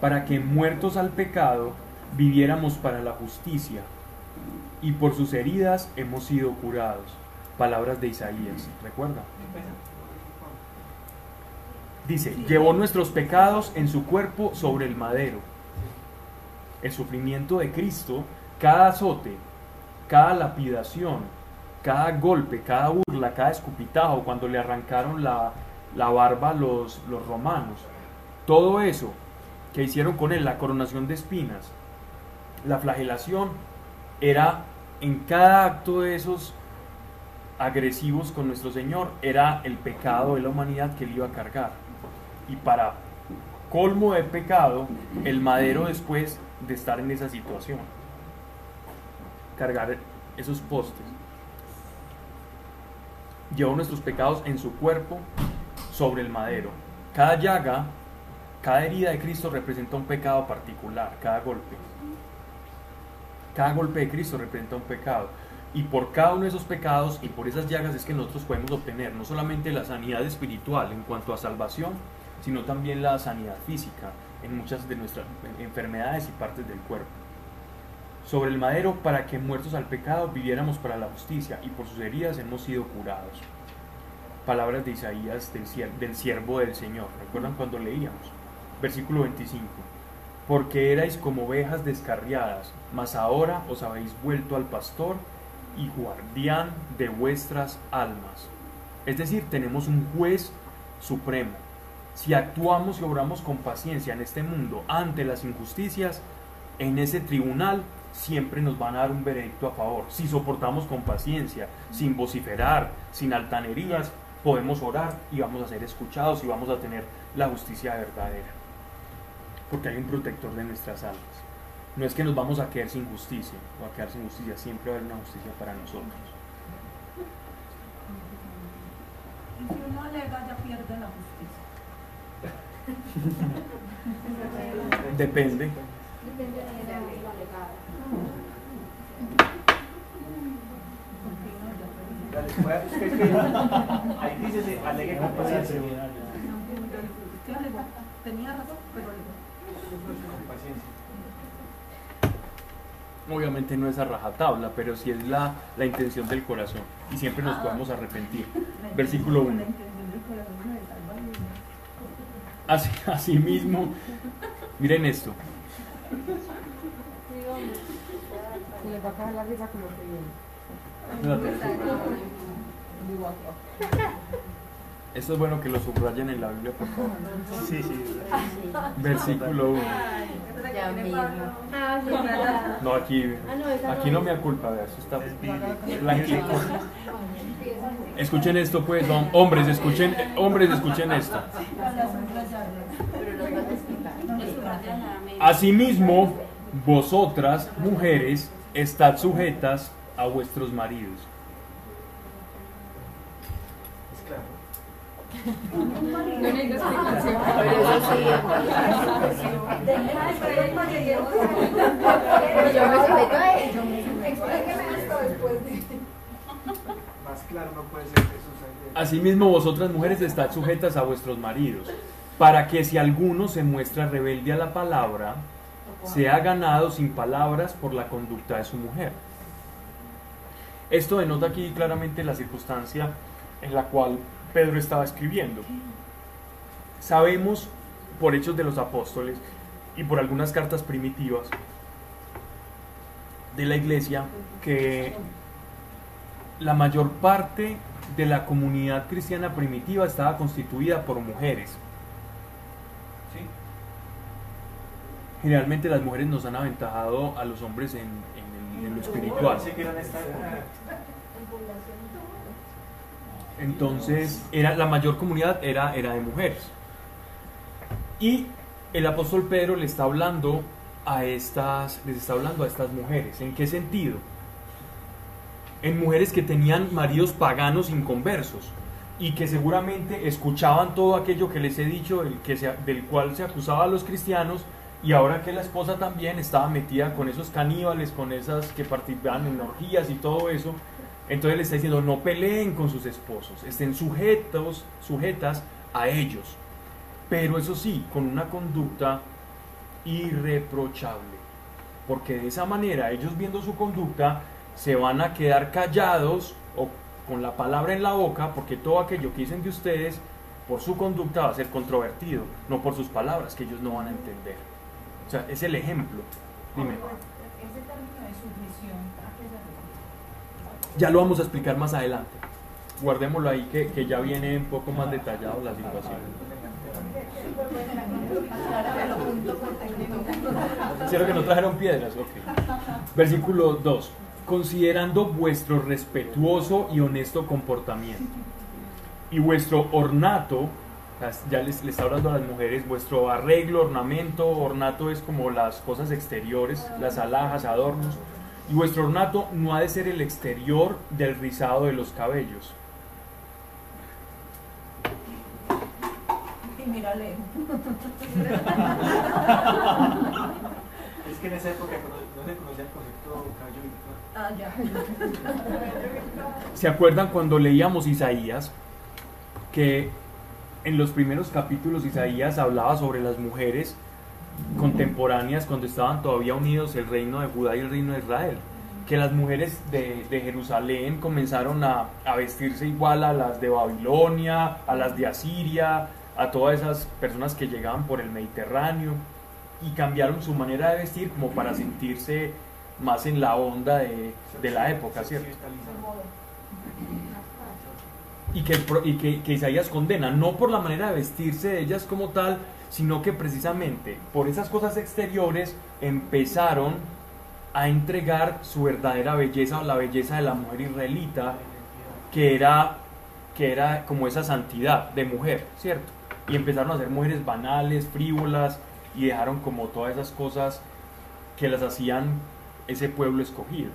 Speaker 1: para que muertos al pecado viviéramos para la justicia, y por sus heridas hemos sido curados. Palabras de Isaías, ¿recuerda? Dice, llevó nuestros pecados en su cuerpo sobre el madero. El sufrimiento de Cristo, cada azote, cada lapidación, cada golpe, cada burla, cada escupitajo, cuando le arrancaron la, la barba los, los romanos, todo eso que hicieron con él, la coronación de espinas, la flagelación, era en cada acto de esos agresivos con nuestro Señor, era el pecado de la humanidad que él iba a cargar. Y para colmo de pecado, el madero después de estar en esa situación, cargar esos postes llevó nuestros pecados en su cuerpo sobre el madero. Cada llaga, cada herida de Cristo representa un pecado particular, cada golpe. Cada golpe de Cristo representa un pecado. Y por cada uno de esos pecados y por esas llagas es que nosotros podemos obtener no solamente la sanidad espiritual en cuanto a salvación, sino también la sanidad física en muchas de nuestras enfermedades y partes del cuerpo. sobre el madero para que muertos al pecado viviéramos para la justicia y por sus heridas hemos sido curados. Palabras de Isaías del, sier- del siervo del Señor. ¿Recuerdan cuando leíamos? Versículo 25. Porque erais como ovejas descarriadas, mas ahora os habéis vuelto al pastor y guardián de vuestras almas. Es decir, tenemos un juez supremo. Si actuamos y obramos con paciencia en este mundo ante las injusticias, en ese tribunal siempre nos van a dar un veredicto a favor. Si soportamos con paciencia, sin vociferar, sin altanerías, podemos orar y vamos a ser escuchados y vamos a tener la justicia verdadera. Porque hay un protector de nuestras almas. No es que nos vamos a quedar sin justicia o a quedar sin justicia, siempre va a haber una justicia para nosotros.
Speaker 7: Y si alega, ya pierde la justicia.
Speaker 1: Depende.
Speaker 6: Ahí dice, se alegue con paciencia.
Speaker 7: Tenía razón, pero.
Speaker 6: Con paciencia.
Speaker 1: Obviamente no es a rajatabla, pero sí es la, la intención del corazón. Y siempre nos podemos arrepentir. Versículo
Speaker 7: intención-
Speaker 1: 1.
Speaker 7: La intención del corazón me salva y me-
Speaker 1: Así, asimismo, miren esto.
Speaker 2: Se les va a caer la
Speaker 1: Esto es bueno que lo subrayen en la Biblia, por favor.
Speaker 3: Sí, sí.
Speaker 1: Versículo 1.
Speaker 5: Ya mismo. Ah.
Speaker 1: No, aquí,
Speaker 5: Ah,
Speaker 1: aquí no me culpa, vea, eso está blanquito. Escuchen esto, pues, hom- hombres, escuchen, hombres, escuchen esto. Asimismo, vosotras, mujeres, estad sujetas a vuestros maridos.
Speaker 6: Es claro.
Speaker 2: No necesito explicación.
Speaker 5: Pero eso sí.
Speaker 4: Ay, pero ahí cuando lleguemos
Speaker 5: Y yo me sujeto a ello.
Speaker 4: Explíqueme esto después.
Speaker 6: Más claro no puede ser Jesús. ahí de-
Speaker 1: Asimismo, vosotras mujeres estad sujetas a vuestros maridos, para que si alguno se muestra rebelde a la palabra, sea ganado sin palabras por la conducta de su mujer. Esto denota aquí claramente la circunstancia en la cual Pedro estaba escribiendo. Sabemos por hechos de los apóstoles y por algunas cartas primitivas de la iglesia que la mayor parte de la comunidad cristiana primitiva estaba constituida por mujeres. Generalmente las mujeres nos han aventajado a los hombres en lo espiritual.
Speaker 6: Pensé que eran estas-
Speaker 1: Entonces, era, la mayor comunidad era, era de mujeres. Y el apóstol Pedro le está hablando a estas, les está hablando a estas mujeres. ¿En qué sentido? En mujeres que tenían maridos paganos inconversos y que seguramente escuchaban todo aquello que les he dicho, del, que se- del cual se acusaba a los cristianos, y ahora que la esposa también estaba metida con esos caníbales, con esas que participaban en orgías y todo eso, entonces le está diciendo, no peleen con sus esposos, estén sujetos, sujetas a ellos. Pero eso sí, con una conducta irreprochable. Porque de esa manera, ellos viendo su conducta, se van a quedar callados o con la palabra en la boca, porque todo aquello que dicen de ustedes, por su conducta va a ser controvertido, no por sus palabras, que ellos no van a entender. O sea, es el ejemplo. Dime.
Speaker 7: Ese término de sumisión, ¿a qué se refiere?
Speaker 1: Ya lo vamos a explicar más adelante. Guardémoslo ahí que, que ya viene un poco más detallado la situación. ¿Cierto que no trajeron piedras? Ok. Versículo 2. Considerando vuestro respetuoso y honesto comportamiento y vuestro ornato, ya les, les está hablando a las mujeres, vuestro arreglo, ornamento, ornato es como las cosas exteriores, las alhajas, adornos, y vuestro ornato no ha de ser el exterior del rizado de los cabellos.
Speaker 7: Y mírale.
Speaker 6: Es que en esa época no no se conocía el concepto cabello virtual.
Speaker 7: Ah, ya.
Speaker 1: ¿Se acuerdan cuando leíamos Isaías? Que en los primeros capítulos Isaías hablaba sobre las mujeres contemporáneas cuando estaban todavía unidos el reino de Judá y el reino de Israel. Que las mujeres de, Jerusalén comenzaron a, vestirse igual a las de Babilonia, a las de Asiria, a todas esas personas que llegaban por el Mediterráneo y cambiaron su manera de vestir como para sentirse más en la onda de, la época, ¿cierto? y que, y que, que Isaías condena, no por la manera de vestirse de ellas como tal, sino que precisamente por esas cosas exteriores empezaron a entregar su verdadera belleza o la belleza de la mujer israelita, que era, que era como esa santidad de mujer, ¿cierto? Y empezaron a ser mujeres banales, frívolas, y dejaron como todas esas cosas que las hacían ese pueblo escogido.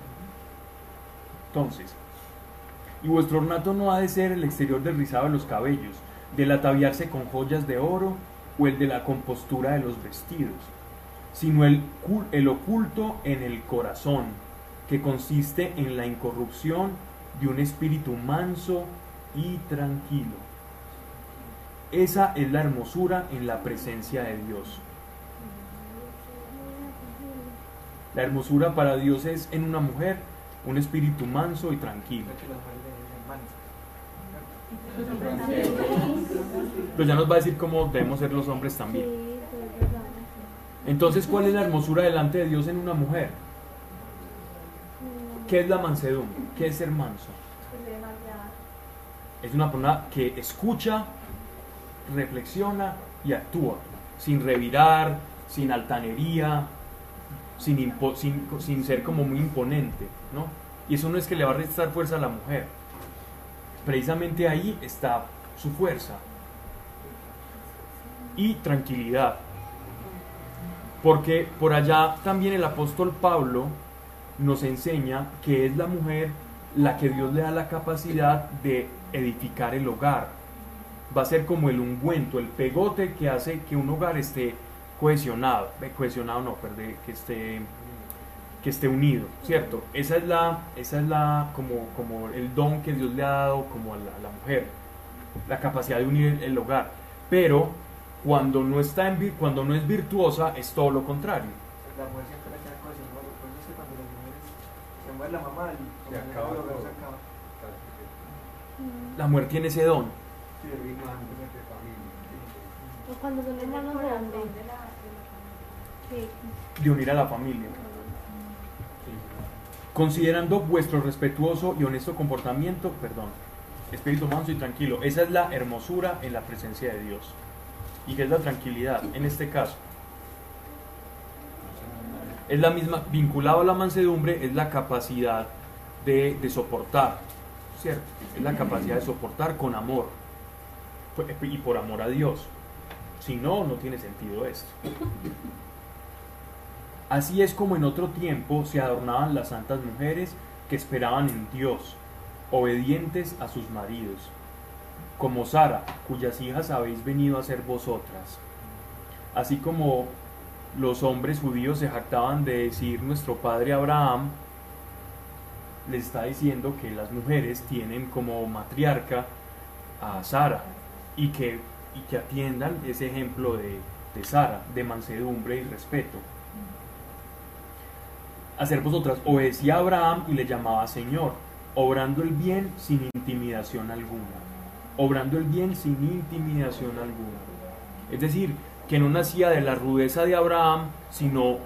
Speaker 1: Entonces, y vuestro ornato no ha de ser el exterior del rizado de los cabellos, del ataviarse con joyas de oro o el de la compostura de los vestidos, sino el, el oculto en el corazón, que consiste en la incorrupción de un espíritu manso y tranquilo. Esa es la hermosura en la presencia de Dios. La hermosura para Dios es en una mujer un espíritu manso y tranquilo. Pero ya nos va a decir cómo debemos ser los hombres también. Entonces, ¿cuál es la hermosura delante de Dios en una mujer? ¿Qué es la mansedumbre? ¿Qué es ser manso?
Speaker 4: Pues.
Speaker 1: Es una persona que escucha, reflexiona y actúa, sin revirar, sin altanería, sin, sin, sin ser como muy imponente, ¿no? Y eso no es que le va a restar fuerza a la mujer. Precisamente ahí está su fuerza. Y tranquilidad. Porque por allá también el apóstol Pablo nos enseña que es la mujer la que Dios le da la capacidad de edificar el hogar. Va a ser como el ungüento, el pegote que hace que un hogar esté cohesionado, eh, cohesionado no, perdón, que esté que esté unido, ¿cierto? Esa es la esa es la como como el don que Dios le ha dado como a la, a la mujer, la capacidad de unir el hogar, pero cuando no está en cuando no es virtuosa es todo lo contrario.
Speaker 6: La mujer siempre le queda cohesionada, por eso es que cuando las mujeres se muere la mamá, el,
Speaker 8: Se
Speaker 6: el
Speaker 8: acaba
Speaker 6: hogar
Speaker 8: todo.
Speaker 6: se acaba.
Speaker 1: La mujer tiene ese don.
Speaker 6: Sí, de vino,
Speaker 5: O cuando son hermanos hombres.
Speaker 4: de la, de la familia.
Speaker 5: Sí.
Speaker 1: de unir a la familia. Considerando vuestro respetuoso y honesto comportamiento, perdón, espíritu manso y tranquilo. Esa es la hermosura en la presencia de Dios. ¿Y qué es la tranquilidad en este caso? Es la misma, vinculado a la mansedumbre, es la capacidad de, de soportar, ¿cierto? Es la capacidad de soportar con amor y por amor a Dios. Si no, no tiene sentido esto. Así es como en otro tiempo se adornaban las santas mujeres que esperaban en Dios, obedientes a sus maridos, como Sara, cuyas hijas habéis venido a ser vosotras. Así como los hombres judíos se jactaban de decir nuestro padre Abraham, les está diciendo que las mujeres tienen como matriarca a Sara y que, y que atiendan ese ejemplo de, de Sara, de mansedumbre y respeto hacer vosotras. Obedecía a Abraham y le llamaba Señor, obrando el bien sin intimidación alguna. Obrando el bien sin intimidación alguna. Es decir, que no nacía de la rudeza de Abraham, sino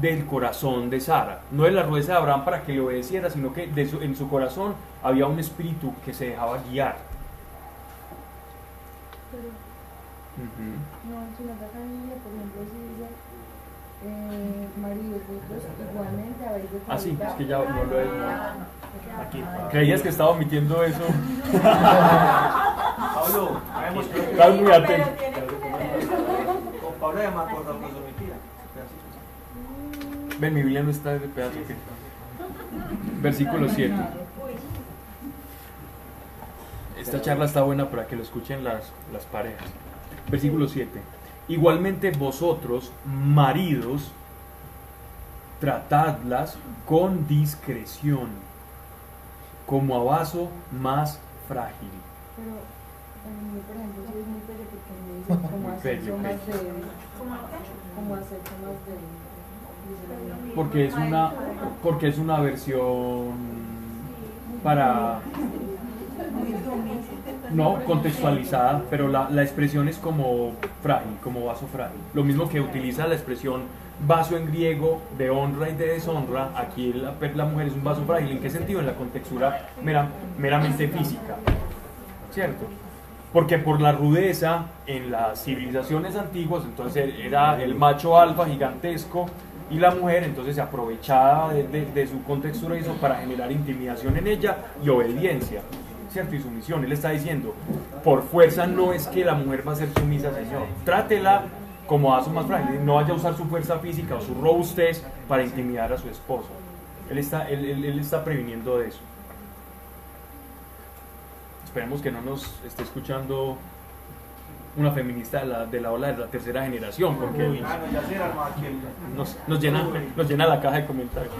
Speaker 1: del corazón de Sara. No de la rudeza de Abraham para que le obedeciera, sino que de su- en su corazón había un espíritu que se dejaba guiar.
Speaker 2: Pero no, si familia, por ejemplo, si dice, eh, vosotros de
Speaker 1: Ah, sí, es que ya no lo es. no.
Speaker 3: Aquí.
Speaker 1: Creías que estaba omitiendo eso.
Speaker 6: Pablo, que
Speaker 1: Estás muy atento.
Speaker 4: que
Speaker 6: Pablo ya me acuerdo con su mentira.
Speaker 1: Ven, mi Biblia no está de pedazo que. Versículo 7. Esta charla está buena para que lo escuchen las, las parejas. Versículo 7. Igualmente vosotros, maridos, tratadlas con discreción, como a vaso más frágil.
Speaker 2: Pero mí, por ejemplo, sí es muy pelle porque me dicen cómo
Speaker 1: Muy
Speaker 2: hacer
Speaker 1: pelle,
Speaker 2: más
Speaker 1: ok.
Speaker 2: de cómo hacer más de
Speaker 1: Porque es una, porque es una versión para no contextualizada, pero la, la expresión es como frágil, como vaso frágil. Lo mismo que utiliza la expresión vaso en griego de honra y de deshonra, aquí la, mujer es un vaso frágil. ¿En qué sentido? En la contextura mera- meramente física, ¿cierto? Porque por la rudeza en las civilizaciones antiguas, entonces era el macho alfa gigantesco y la mujer entonces se aprovechaba de, su contextura eso para generar intimidación en ella y obediencia, ¿cierto? Y sumisión. Él está diciendo, por fuerza no es que la mujer va a ser sumisa, Señor. Trátela como vaso más frágil. No vaya a usar su fuerza física o su robustez para intimidar a su esposo. Él está, él, él- él está previniendo de eso. Esperemos que no nos esté escuchando una feminista de la, de la ola de la tercera generación, porque uy,
Speaker 6: Ah,
Speaker 1: nos, nos llena, nos llena la caja de comentarios.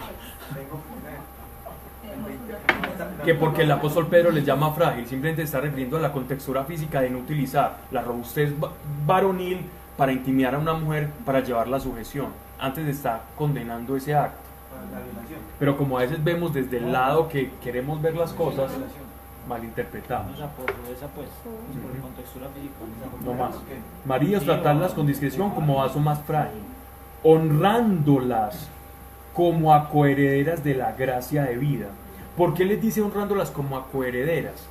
Speaker 6: Que
Speaker 1: Que porque el apóstol Pedro les llama frágil, simplemente está refiriendo a la contextura física de no utilizar la robustez va- varonil para intimidar a una mujer para llevarla a sujeción. Antes está condenando ese acto.
Speaker 6: La.
Speaker 1: Pero como a veces vemos desde el lado que queremos ver las cosas, malinterpretamos.
Speaker 3: O sea, por esa pues, pues, por
Speaker 1: Ujú.
Speaker 3: contextura física.
Speaker 1: No más. Marías, tratarlas con discreción como vaso más frágil, honrándolas como a coherederas de la gracia de vida. ¿Por qué les dice honrándolas como a coherederas?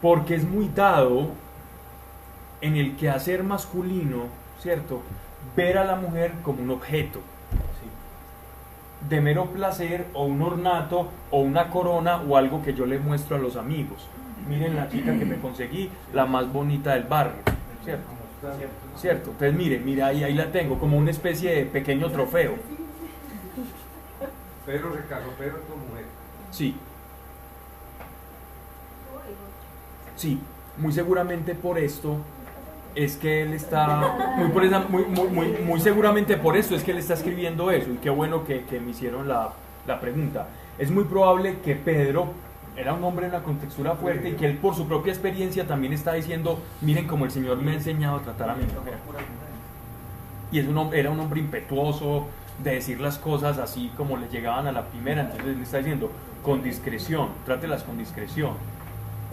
Speaker 1: Porque es muy dado en el quehacer masculino, ¿cierto? Ver a la mujer como un objeto de mero placer o un ornato o una corona o algo que yo le muestro a los amigos. Miren la chica que me conseguí, la más bonita del barrio, ¿cierto? ¿Cierto? Entonces mire, mire, ahí, ahí la tengo, como una especie de pequeño trofeo.
Speaker 8: Pedro se casó, Pedro con mujer.
Speaker 1: Sí. Sí, muy seguramente por esto es que él está, muy, por muy, seguramente por esto es que él está escribiendo eso y qué bueno que, me hicieron la, la pregunta. Es muy probable que Pedro era un hombre en una contextura fuerte y que él por su propia experiencia también está diciendo, miren como el Señor me ha enseñado a tratar a mi mujer. Y es era un hombre impetuoso de decir las cosas así como le llegaban a la primera, entonces le está diciendo, con discreción, trátelas con discreción,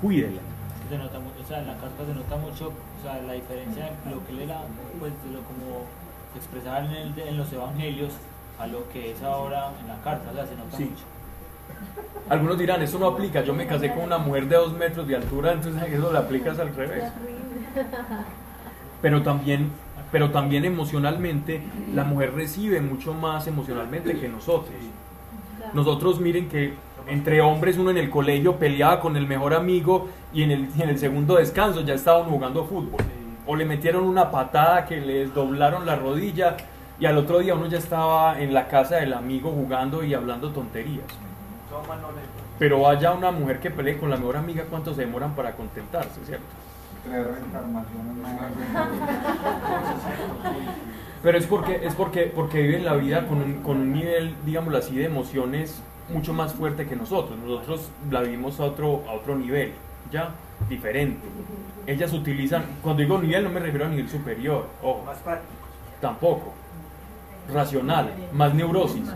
Speaker 1: cuídela.
Speaker 3: Se nota, mu- o sea, en la carta se nota mucho o sea, la diferencia de lo que él era, pues, de lo como se expresaba en, el- en los evangelios a lo que es ahora en la carta, o sea, se nota
Speaker 1: Sí.
Speaker 3: mucho.
Speaker 1: Algunos dirán, eso no aplica, yo me casé con una mujer de dos metros de altura, entonces eso le aplicas al revés. Pero también, pero también emocionalmente, la mujer recibe mucho más emocionalmente que nosotros. Nosotros miren que entre hombres uno en el colegio peleaba con el mejor amigo y en el, y en el segundo descanso ya estaban jugando fútbol. O le metieron una patada que les doblaron la rodilla y al otro día uno ya estaba en la casa del amigo jugando y hablando tonterías. Pero vaya una mujer que pelee con la mejor amiga, ¿cuánto se demoran para contentarse, cierto?
Speaker 9: Tres.
Speaker 1: Pero es porque, es porque, porque viven la vida con un, con un nivel, digámoslo así, de emociones mucho más fuerte que nosotros. Nosotros la vivimos a otro, a otro nivel, ya, diferente. Ellas utilizan, cuando digo nivel no me refiero a nivel superior, ojo,
Speaker 6: Más
Speaker 1: tampoco. Racional, más neurosis.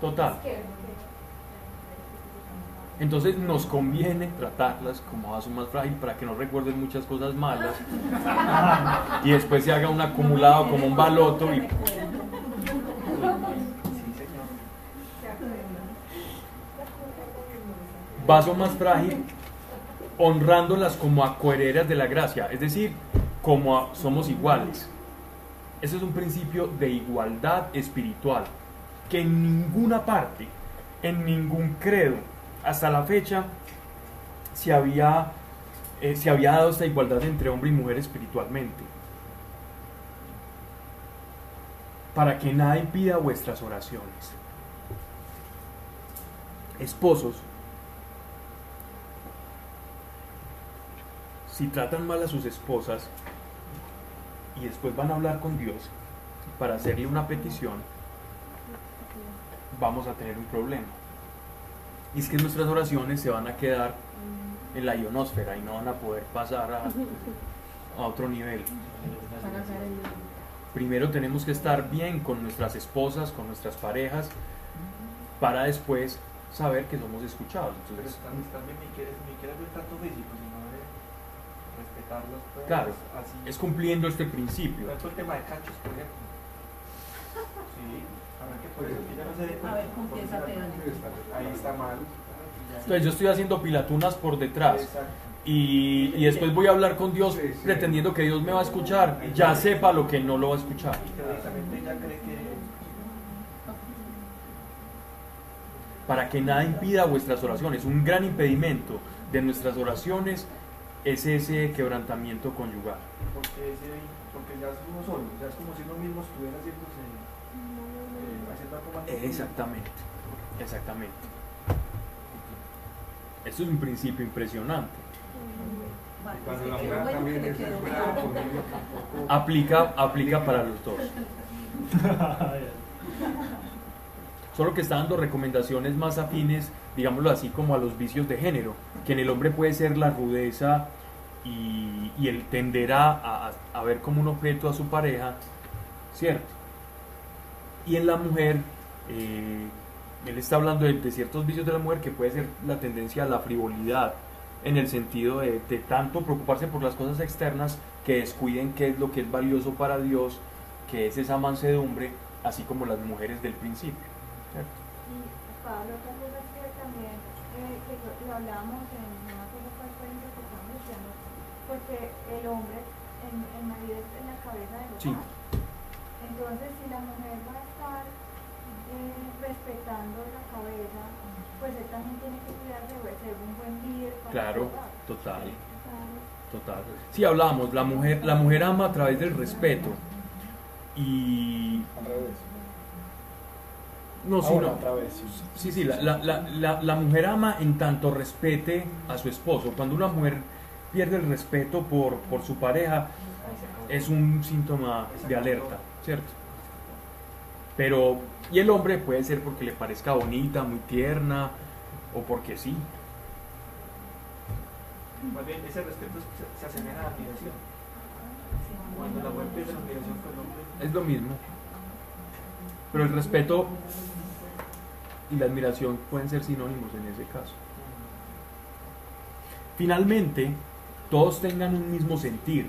Speaker 1: Total. Entonces nos conviene tratarlas como vaso más frágil para que no recuerden muchas cosas malas y después se haga un acumulado como un baloto y vaso más frágil honrándolas como a cohereras de la gracia, es decir, como somos iguales. Ese es un principio de igualdad espiritual que en ninguna parte, en ningún credo, hasta la fecha, se había, eh, se había dado esta igualdad entre hombre y mujer espiritualmente. Para que nada impida vuestras oraciones. Esposos, si tratan mal a sus esposas y después van a hablar con Dios para hacerle una petición, vamos a tener un problema. Y es que nuestras oraciones se van a quedar en la ionosfera y no van a poder pasar a, otro nivel. Primero tenemos que estar bien con nuestras esposas, con nuestras parejas, para después saber que somos escuchados. Entonces,
Speaker 6: tanto sino Pues,
Speaker 1: Claro,
Speaker 6: así.
Speaker 1: es cumpliendo este
Speaker 6: Por
Speaker 1: principio.
Speaker 6: ejemplo, el tema de cachos, por ejemplo. Sí, habrá que por eso que ya no se dé
Speaker 7: A ver,
Speaker 6: cuenta,
Speaker 7: confiesa,
Speaker 6: porque
Speaker 7: Pedro.
Speaker 6: Ahí está mal.
Speaker 1: Entonces yo estoy haciendo pilatunas por detrás. Y, y después voy a hablar con Dios
Speaker 9: Sí, sí.
Speaker 1: pretendiendo que Dios me va a escuchar, ya sepa lo que no lo va a escuchar.
Speaker 6: Y teóricamente ya cree que
Speaker 1: Para que nada impida vuestras oraciones. Un gran impedimento de nuestras oraciones es ese quebrantamiento conyugal.
Speaker 6: porque, ese, porque ya es uno solo, ya es como si uno mismo estuviera haciéndose, eh, haciendo algo.
Speaker 1: Exactamente, exactamente. Esto es un principio impresionante. Aplica, aplica para los dos. Solo que está dando recomendaciones más afines, digámoslo así, como a los vicios de género, que en el hombre puede ser la rudeza y, y el tender a, a- ver como un objeto a su pareja, ¿cierto? Y en la mujer, eh, él está hablando de, de ciertos vicios de la mujer que puede ser la tendencia a la frivolidad, en el sentido de, de tanto preocuparse por las cosas externas que descuiden qué es lo que es valioso para Dios, que es esa mansedumbre, así como las mujeres del principio. ¿cierto?
Speaker 4: Y Pablo, otra cosa es que también, eh, hablábamos en una cosa cuál fue en lo que estábamos diciendo, porque el hombre en, en María es en la cabeza del hogar.
Speaker 1: Sí.
Speaker 4: Entonces, si la mujer va a estar eh, respetando la cabeza, pues él también tiene que cuidarse de ser un buen líder para
Speaker 1: Claro, total, total. Sí, hablábamos, la mujer, la mujer ama a través del respeto. Y
Speaker 10: Al revés.
Speaker 1: No, sí, no.
Speaker 10: otra vez. sí.
Speaker 1: Sí, sí, la, la, la, la, la mujer ama en tanto respete a su esposo. Cuando una mujer pierde el respeto por, por su pareja, es un síntoma de alerta, ¿cierto? Pero, y el hombre puede ser porque le parezca bonita, muy tierna, o porque sí.
Speaker 6: Más bien, ese respeto se, se asemeja a la admiración. Cuando la mujer pierde la admiración por el hombre,
Speaker 1: Es lo mismo. Pero el respeto y la admiración pueden ser sinónimos en ese caso. Finalmente, todos tengan un mismo sentir,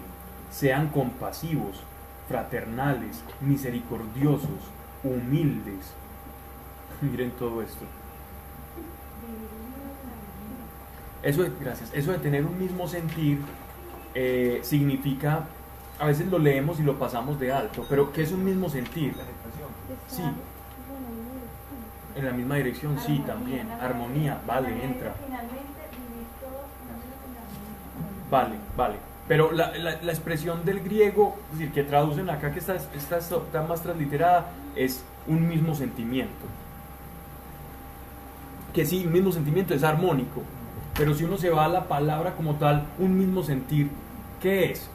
Speaker 1: sean compasivos, fraternales, misericordiosos, humildes. Miren todo esto. Eso de, gracias. Eso de tener un mismo sentir eh, significa, a veces lo leemos y lo pasamos de alto, pero ¿qué es un mismo sentir? Sí.
Speaker 5: Está en la misma dirección.
Speaker 1: En la misma dirección, sí, también. Armonía, vale, entra. Vale, vale. Pero la, la- expresión del griego, es decir, que traducen acá, que está, está, está más transliterada, es un mismo sentimiento. Que sí, un mismo sentimiento es armónico. Pero si uno se va a la palabra como tal, un mismo sentir, ¿qué es?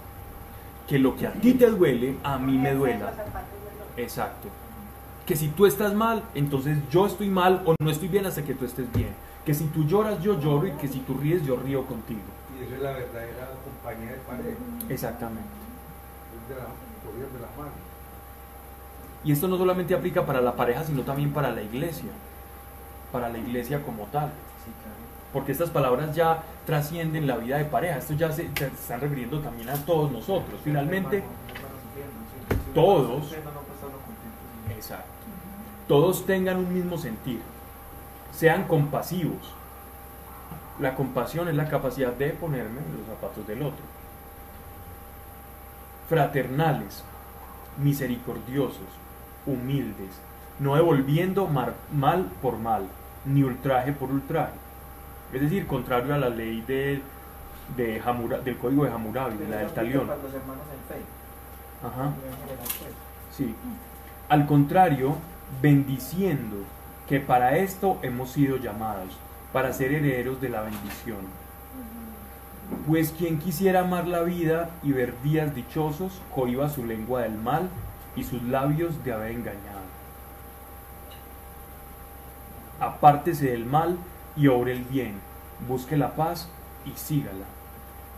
Speaker 1: Que lo que a ti te duele, a mí me duela. Exacto. Que si tú estás mal, entonces yo estoy mal o no estoy bien hasta que tú estés bien. Que si tú lloras, yo lloro y que si tú ríes, yo río contigo.
Speaker 9: Y eso es la verdadera compañía de pareja.
Speaker 1: Exactamente.
Speaker 9: Es de la, de manos.
Speaker 1: Y esto no solamente aplica para la pareja, sino también para la iglesia. Para la iglesia como tal.
Speaker 6: Sí, claro.
Speaker 1: Porque estas palabras ya trascienden la vida de pareja. Esto ya se, se están refiriendo también a todos nosotros. Finalmente, todos- exacto. Todos tengan un mismo sentir. Sean compasivos. La compasión es la capacidad de ponerme en los zapatos del otro. Fraternales, misericordiosos, humildes, no devolviendo mal por mal, ni ultraje por ultraje. Es decir, contrario a la ley de, de del código de Hammurabi, de la del talión.
Speaker 6: Para los hermanos en fe.
Speaker 1: Ajá.
Speaker 6: pues.
Speaker 1: Sí. Al contrario, bendiciendo que para esto hemos sido llamados, para ser herederos de la bendición. Pues quien quisiera amar la vida y ver días dichosos, cohiba su lengua del mal y sus labios de haber engañado. Apártese del mal y obre el bien, busque la paz y sígala.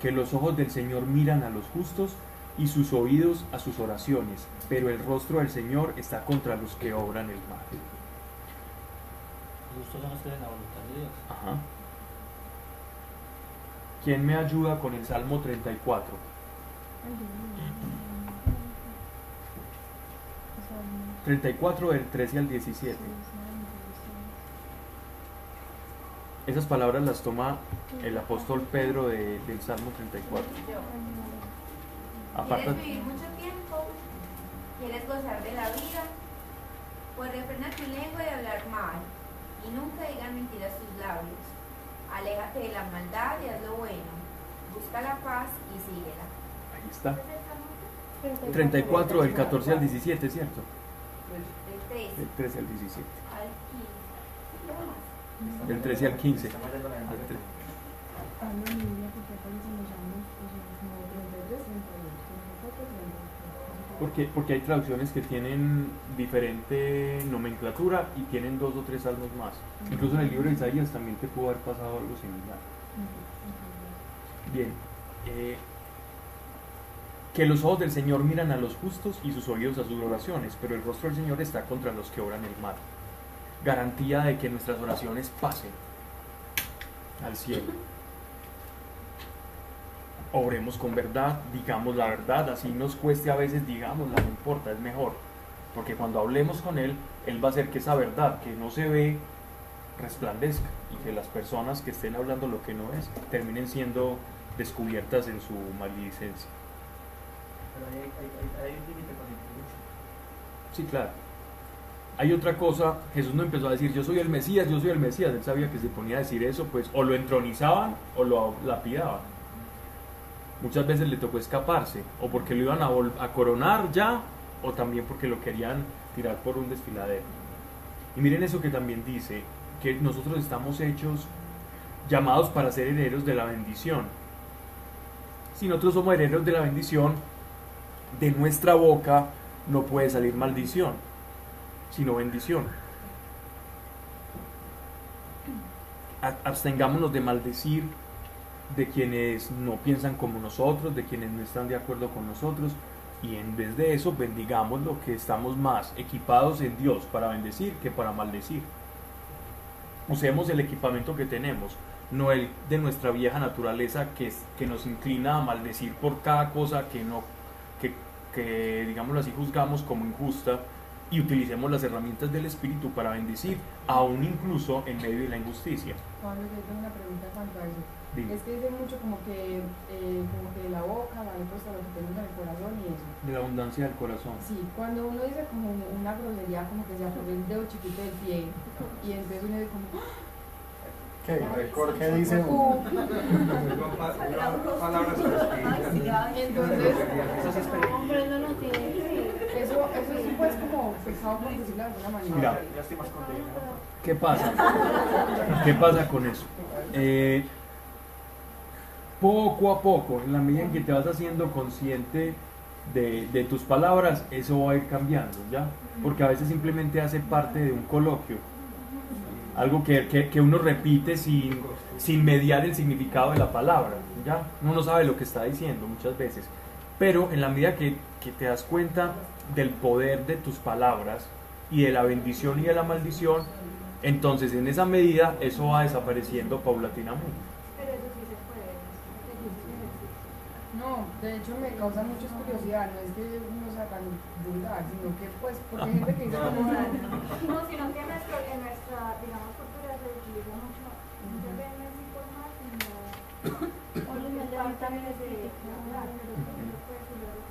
Speaker 1: Que los ojos del Señor miran a los justos y sus oídos a sus oraciones, pero el rostro del Señor está contra los que obran el mal.
Speaker 3: Justos son los que la voluntad de Dios.
Speaker 1: Ajá. ¿Quién me ayuda con el Salmo 34?
Speaker 5: O sea, no-
Speaker 1: 34 del 13 al 17. Esas palabras las toma el apóstol Pedro de- del Salmo 34. Aparta,
Speaker 10: ¿Quieres vivir mucho tiempo? ¿Quieres gozar de la vida? Pues refrena tu lengua de hablar mal y nunca digan mentiras tus labios. Aléjate de la maldad y haz lo bueno. Busca la paz y síguela.
Speaker 1: ahí está. 34 del 14 al 17, ¿cierto?
Speaker 10: Del 13
Speaker 1: Del 13 al 17.
Speaker 10: al 15.
Speaker 1: Del 13 al 15.
Speaker 6: Estamos leyendo la
Speaker 1: Al
Speaker 6: Biblia.
Speaker 1: tre-
Speaker 2: Hablo en línea porque aparecen los años, o sea, como 33, 32, 34, 32.
Speaker 1: Porque, porque hay traducciones que tienen diferente nomenclatura y tienen dos o tres salmos más. Incluso en el libro de Isaías también te pudo haber pasado algo similar. Bien. eh, que los ojos del Señor miran a los justos y sus oídos a sus oraciones, pero el rostro del Señor está contra los que obran el mal. Garantía de que nuestras oraciones pasen al cielo. Obremos con verdad, digamos la verdad, así nos cueste a veces, digámosla, no importa, es mejor. Porque cuando hablemos con Él, Él va a hacer que esa verdad que no se ve resplandezca y que las personas que estén hablando lo que no es terminen siendo descubiertas en su maledicencia.
Speaker 6: Pero hay, hay, hay, hay un límite con influencia.
Speaker 1: Sí, claro. Hay otra cosa, Jesús no empezó a decir yo soy el Mesías, yo soy el Mesías, él sabía que se ponía a decir eso, pues o lo entronizaban o lo lapidaban. Muchas veces le tocó escaparse, o porque lo iban a, a coronar ya, o también porque lo querían tirar por un desfiladero. Y miren eso que también dice, que nosotros estamos hechos, llamados para ser herederos de la bendición. Si nosotros somos herederos de la bendición, de nuestra boca no puede salir maldición, sino bendición. Abstengámonos de maldecir de quienes no piensan como nosotros, de quienes no están de acuerdo con nosotros, y en vez de eso bendigamos lo que estamos más equipados en Dios para bendecir que para maldecir. Usemos el equipamiento que tenemos, no el de nuestra vieja naturaleza que, que nos inclina a maldecir por cada cosa que no que, que digámoslo así juzgamos como injusta y utilicemos las herramientas del espíritu para bendecir, aún incluso en medio de la injusticia.
Speaker 2: Yo tengo una pregunta cuanto a eso.
Speaker 1: Dime.
Speaker 2: Es que dice mucho como que, eh, como que de la boca van puesto lo que tenemos en el corazón y eso.
Speaker 1: De la abundancia del corazón.
Speaker 2: Sí, cuando uno dice como una grosería, como que se apoya el dedo chiquito del pie, y entonces uno dice como,
Speaker 6: ¿Qué? ¿Qué dice uno?
Speaker 9: Palabras
Speaker 2: entonces.
Speaker 5: Hombre, no lo tiene
Speaker 2: eso, eso es pues como pecado por decirlo de alguna manera.
Speaker 1: Mira. ¿Qué pasa? ¿Qué pasa con eso? Eh, poco a poco, en la medida en que te vas haciendo consciente de, tus palabras, eso va a ir cambiando, ¿ya? Porque a veces simplemente hace parte de un coloquio, algo que, que- que uno repite sin, sin mediar el significado de la palabra, ¿ya? Uno no sabe lo que está diciendo muchas veces, pero en la medida que, que te das cuenta del poder de tus palabras y de la bendición y de la maldición, entonces en esa medida eso va desapareciendo paulatinamente.
Speaker 4: Pero eso sí se puede.
Speaker 2: No, de hecho me causa mucha curiosidad, no es que uno sea tan vulgar, sino que pues, porque hay gente que dice como,
Speaker 4: No, sino que en, nuestro, en nuestra, digamos, cultura se utiliza mucho, muchas veces así por más, sino
Speaker 5: Hola, me
Speaker 4: parte
Speaker 5: levantan
Speaker 4: de
Speaker 5: las
Speaker 4: de hablar, pero por ejemplo, puede ser lo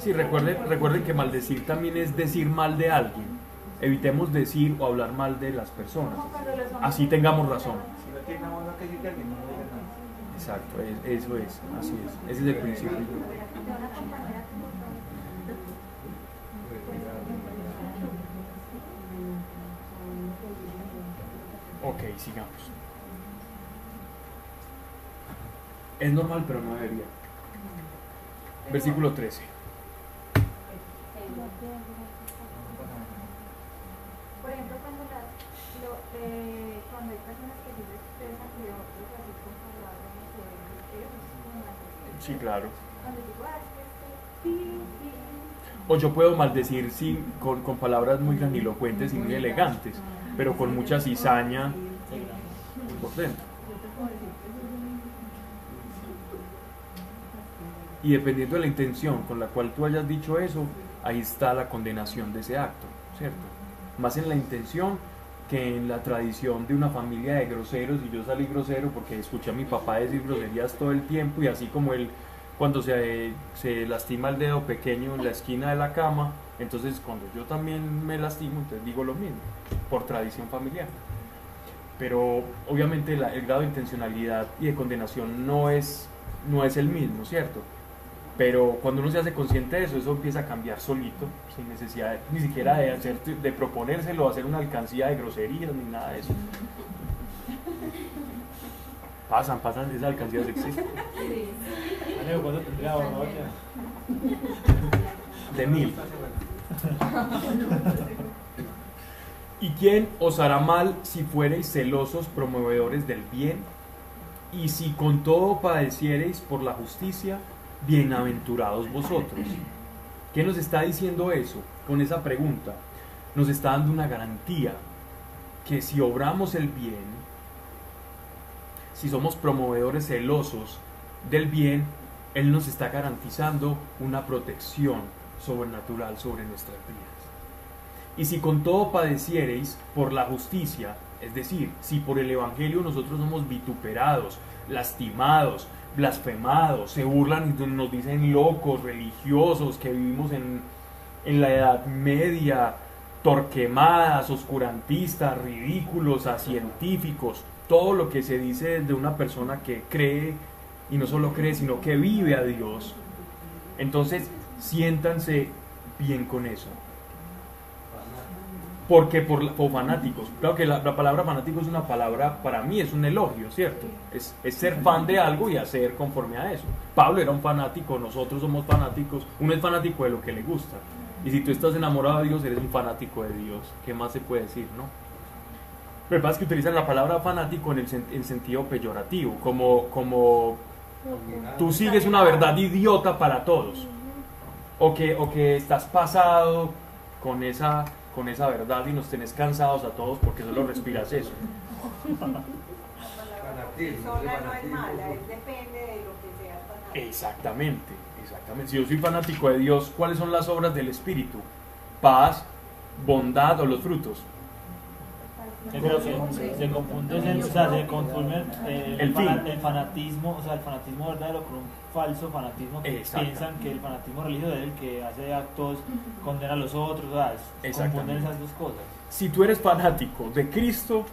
Speaker 1: Sí, recuerden, recuerden que maldecir también es decir mal de alguien. Evitemos decir o hablar mal de las personas. Así tengamos razón.
Speaker 6: Que no.
Speaker 1: Exacto, es- eso es, así es. Ese es el principio. Ok, sigamos. Es normal, pero no debería. Versículo 13.
Speaker 4: eh, cuando hay personas que sí se expresan y otros así con palabras, no sé, eso es como maldecir.
Speaker 1: Sí, claro.
Speaker 4: Cuando digo, ah, es que este, pi, pi,
Speaker 1: O yo puedo maldecir sin, con, con palabras muy grandilocuentes y muy elegantes, pero con mucha cizaña por dentro. Y dependiendo de la intención con la cual tú hayas dicho eso, ahí está la condenación de ese acto, ¿cierto? Más en la intención que en la tradición de una familia de groseros y yo salí grosero porque escuché a mi papá decir groserías todo el tiempo y así como él cuando se, se lastima el dedo pequeño en la esquina de la cama, entonces cuando yo también me lastimo, entonces digo lo mismo, por tradición familiar. Pero obviamente la- el grado de intencionalidad y de condenación no es, no es el mismo, ¿cierto? Pero cuando uno se hace consciente de eso, eso empieza a cambiar solito, sin necesidad de- ni siquiera de, hacer, de proponérselo, hacer una alcancía de groserías ni nada de eso. Pasan, pasan, esas alcancías existen.
Speaker 3: ¿cuándo tendría
Speaker 1: de mil. ¿Y quién os hará mal si fuereis celosos promovedores del bien? Y si con todo padeciereis por la justicia, bienaventurados vosotros. ¿Qué nos está diciendo eso con esa pregunta? Nos está dando una garantía que si obramos el bien, si somos promovedores celosos del bien, Él nos está garantizando una protección sobrenatural sobre nuestras vidas. Y si con todo padeciereis por la justicia, es decir, si por el Evangelio nosotros somos vituperados, lastimados, blasfemados, se burlan y nos dicen locos, religiosos, que vivimos en, en la Edad Media, torquemadas, oscurantistas, ridículos, a científicos, todo lo que se dice de una persona que cree y no solo cree, sino que vive a Dios. Entonces, siéntanse bien con eso. Porque por, por fanáticos, claro que la, la palabra fanático es una palabra, para mí es un elogio, ¿cierto? Es, es ser fan de algo y hacer conforme a eso. Pablo era un fanático, nosotros somos fanáticos, uno es fanático de lo que le gusta. Y si tú estás enamorado de Dios, eres un fanático de Dios. ¿Qué más se puede decir, no? Lo que pasa es que utilizan la palabra fanático en el sen- en sentido peyorativo, como, como tú sigues una verdad idiota para todos. O que, o que estás pasado con esa, con esa verdad y nos tenés cansados a todos porque solo respiras eso.
Speaker 7: Sola no es mala, es depende de lo que sea fanático.
Speaker 1: Exactamente, exactamente. Si yo soy fanático de Dios, ¿cuáles son las obras del Espíritu? Paz, bondad o los frutos.
Speaker 3: Se confunde, ese- o sea, se confunde el,
Speaker 1: el
Speaker 3: fanatismo, o sea, el fanatismo verdadero con un falso fanatismo que piensan que el fanatismo religioso es el que hace actos, condena a los otros, o sea, confunden esas dos cosas.
Speaker 1: Si tú eres fanático de Cristo,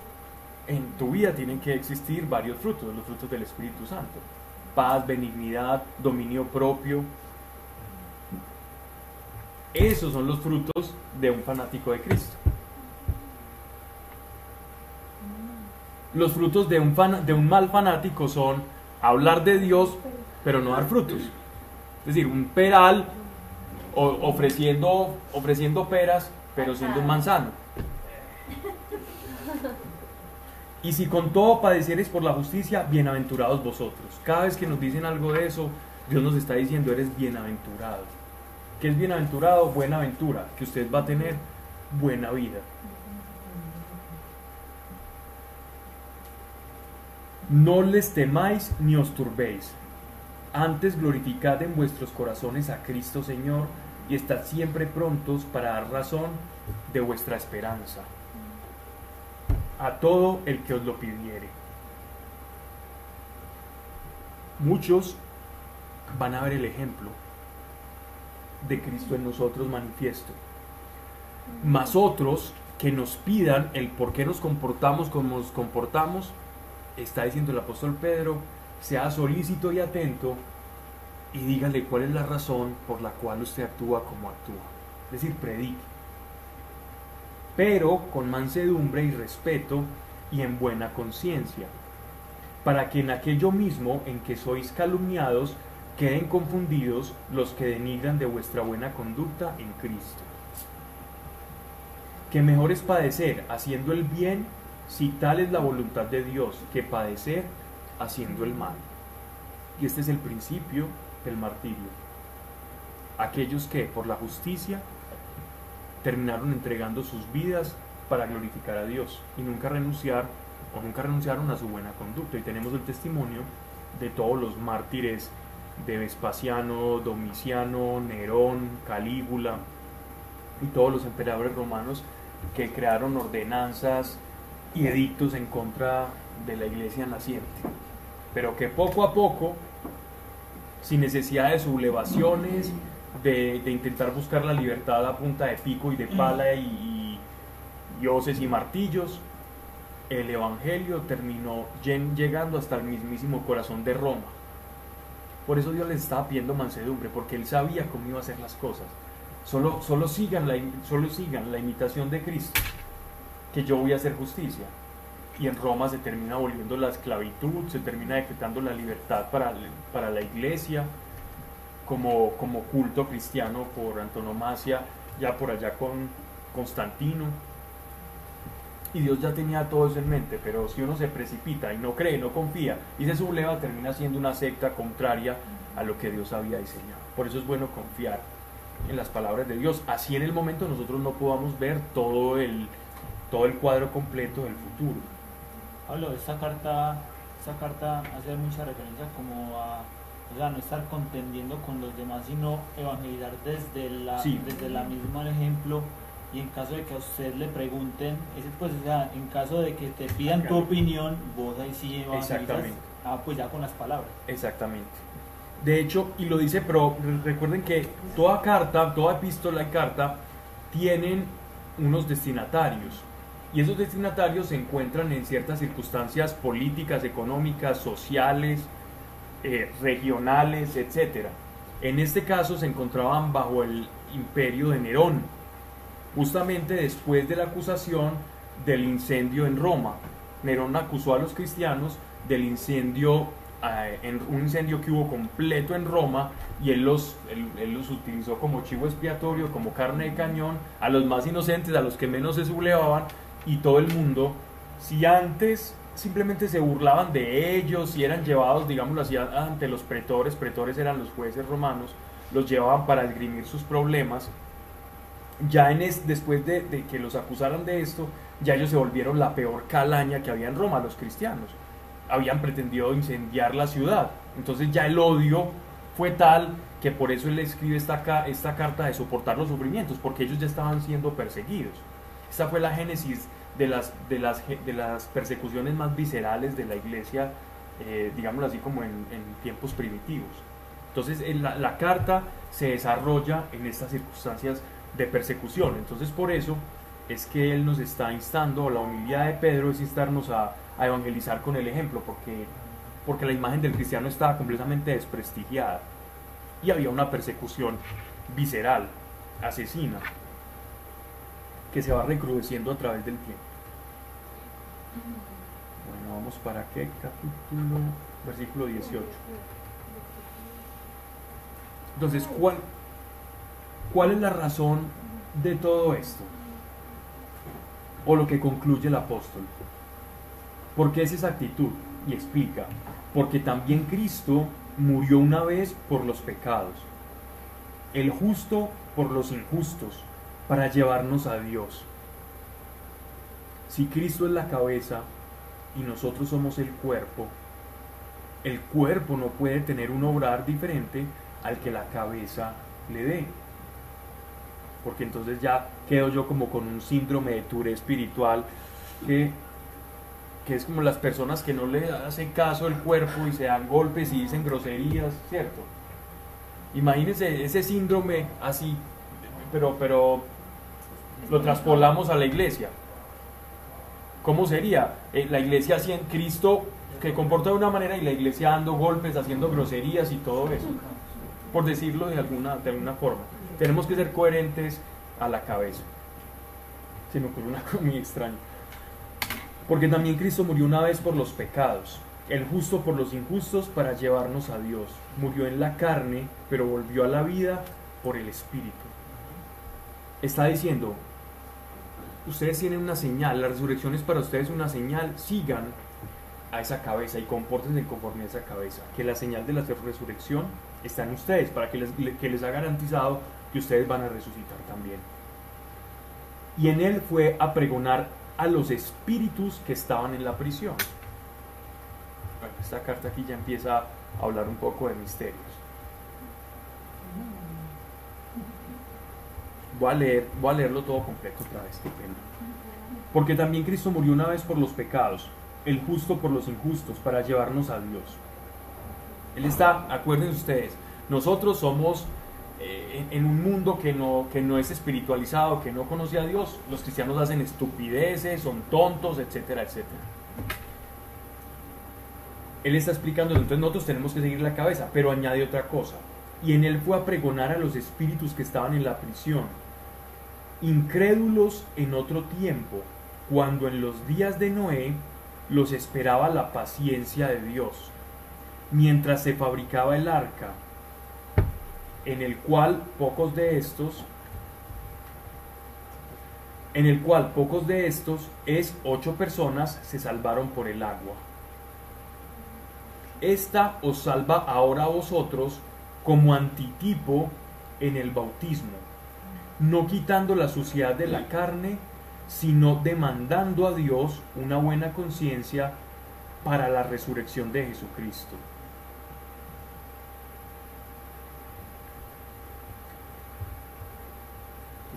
Speaker 1: en tu vida tienen que existir varios frutos, los frutos del Espíritu Santo. Paz, benignidad, dominio propio. Esos son los frutos de un fanático de Cristo. Los frutos de un, fana- de un mal fanático son hablar de Dios, pero no dar frutos. Es decir, un peral o- ofreciendo, ofreciendo peras, pero siendo un manzano. Y si con todo padeciereis por la justicia, bienaventurados vosotros. Cada vez que nos dicen algo de eso, Dios nos está diciendo, eres bienaventurado. ¿Qué es bienaventurado? Buena aventura, que usted va a tener buena vida. No les temáis ni os turbéis. Antes glorificad en vuestros corazones a Cristo Señor y estad siempre prontos para dar razón de vuestra esperanza a todo el que os lo pidiere. Muchos van a ver el ejemplo de Cristo en nosotros manifiesto. Mas otros que nos pidan el por qué nos comportamos como nos comportamos, está diciendo el apóstol Pedro, sea solícito y atento y dígale cuál es la razón por la cual usted actúa como actúa. Es decir, predique pero con mansedumbre y respeto y en buena conciencia, para que en aquello mismo en que sois calumniados queden confundidos los que denigran de vuestra buena conducta en Cristo. Que mejor es padecer haciendo el bien si tal es la voluntad de Dios, que padecer haciendo el mal. Y este es el principio del martirio. Aquellos que por la justicia terminaron entregando sus vidas para glorificar a Dios y nunca renunciar o nunca renunciaron a su buena conducta. Y tenemos el testimonio de todos los mártires de Vespasiano, Domiciano, Nerón, Calígula y todos los emperadores romanos que crearon ordenanzas y edictos en contra de la iglesia naciente. Pero que poco a poco, sin necesidad de sublevaciones, de, de intentar buscar la libertad a punta de pico y de pala y, y dioses y martillos, el Evangelio terminó llegando hasta el mismísimo corazón de Roma. Por eso Dios les estaba pidiendo mansedumbre, porque Él sabía cómo iba a hacer las cosas. Solo, solo, sigan la, solo sigan la imitación de Cristo, que yo voy a hacer justicia. Y en Roma se termina volviendo la esclavitud, se termina decretando la libertad para, para la iglesia, como, como culto cristiano por antonomasia, ya por allá con Constantino y Dios ya tenía todo eso en mente, pero si uno se precipita y no cree, no confía y se subleva, termina siendo una secta contraria a lo que Dios había diseñado. Por eso es bueno confiar en las palabras de Dios. Así en el momento nosotros no podamos ver todo el, todo el cuadro completo del futuro.
Speaker 3: Pablo, esta carta, esta carta hace mucha referencia como a o sea, no estar contendiendo con los demás, sino evangelizar desde la, desde la misma ejemplo y en caso de que a usted le pregunten, ese, pues, o sea, en caso de que te pidan tu opinión, vos ahí sí
Speaker 1: Exactamente.
Speaker 3: Ah, pues ya con las palabras.
Speaker 1: Exactamente. De hecho, y lo dice, pero recuerden que toda carta, toda epístola y carta tienen unos destinatarios. Y esos destinatarios se encuentran en ciertas circunstancias políticas, económicas, sociales, eh, regionales, etc. En este caso se encontraban bajo el imperio de Nerón, justamente después de la acusación del incendio en Roma. Nerón acusó a los cristianos del incendio, eh, en un incendio que hubo completo en Roma y él los, él, los utilizó como chivo expiatorio, como carne de cañón, a los más inocentes, a los que menos se sublevaban y todo el mundo, si antes simplemente se burlaban de ellos y eran llevados, digámoslo así, ante los pretores, pretores eran los jueces romanos, los llevaban para esgrimir sus problemas, ya en después de, que los acusaran de esto, ya ellos se volvieron la peor calaña que había en Roma, los cristianos. Habían pretendido incendiar la ciudad. Entonces ya el odio fue tal que por eso él escribe esta, esta carta de soportar los sufrimientos, porque ellos ya estaban siendo perseguidos. Esta fue la génesis de las, de las, de las persecuciones más viscerales de la iglesia, eh, digámoslo así como en, tiempos primitivos. Entonces la, carta se desarrolla en estas circunstancias de persecución. Entonces por eso es que Él nos está instando, la humildad de Pedro es instarnos a, evangelizar con el ejemplo, porque, porque la imagen del cristiano estaba completamente desprestigiada y había una persecución visceral, asesina, que se va recrudeciendo a través del tiempo. Bueno, vamos para qué capítulo, versículo 18. Entonces, ¿cuál, ¿Cuál es la razón de todo esto? O lo que concluye el apóstol. ¿Por qué es esa actitud? Y explica, porque también Cristo murió una vez por los pecados, el justo por los injustos, para llevarnos a Dios. Si Cristo es la cabeza y nosotros somos el cuerpo, el cuerpo no puede tener un obrar diferente al que la cabeza le dé porque entonces ya quedo yo como con un síndrome de ture espiritual que, que es como las personas que no le hacen caso el cuerpo y se dan golpes y dicen groserías, ¿cierto? Imagínense ese síndrome así, pero, pero lo traspolamos a la iglesia. ¿Cómo sería? Eh, la iglesia en Cristo que comporta de una manera y la iglesia dando golpes, haciendo groserías y todo eso, por decirlo de alguna, de alguna forma. Tenemos que ser coherentes a la cabeza. Se me ocurrió una cosa muy extraña. Porque también Cristo murió una vez por los pecados, el justo por los injustos para llevarnos a Dios. Murió en la carne, pero volvió a la vida por el Espíritu. Está diciendo, ustedes tienen una señal, la resurrección es para ustedes una señal, sigan a esa cabeza y compórtense conforme a esa cabeza, que la señal de la resurrección está en ustedes, para que les, que les ha garantizado que ustedes van a resucitar también. Y en él fue a pregonar a los espíritus que estaban en la prisión. esta carta aquí ya empieza a hablar un poco de misterios. Voy a, leer, voy a leerlo todo completo otra vez, qué pena. Porque también Cristo murió una vez por los pecados, el justo por los injustos, para llevarnos a Dios. Él está, acuérdense ustedes, nosotros somos eh, en, un mundo que no, que no es espiritualizado, que no conoce a Dios, los cristianos hacen estupideces, son tontos, etcétera, etcétera. Él está explicando, entonces nosotros tenemos que seguir la cabeza, pero añade otra cosa. Y en él fue a pregonar a los espíritus que estaban en la prisión, incrédulos en otro tiempo, cuando en los días de Noé los esperaba la paciencia de Dios, mientras se fabricaba el arca en el cual pocos de estos, en el cual pocos de estos es ocho personas se salvaron por el agua. Esta os salva ahora a vosotros como antitipo en el bautismo, no quitando la suciedad de la carne, sino demandando a Dios una buena conciencia para la resurrección de Jesucristo.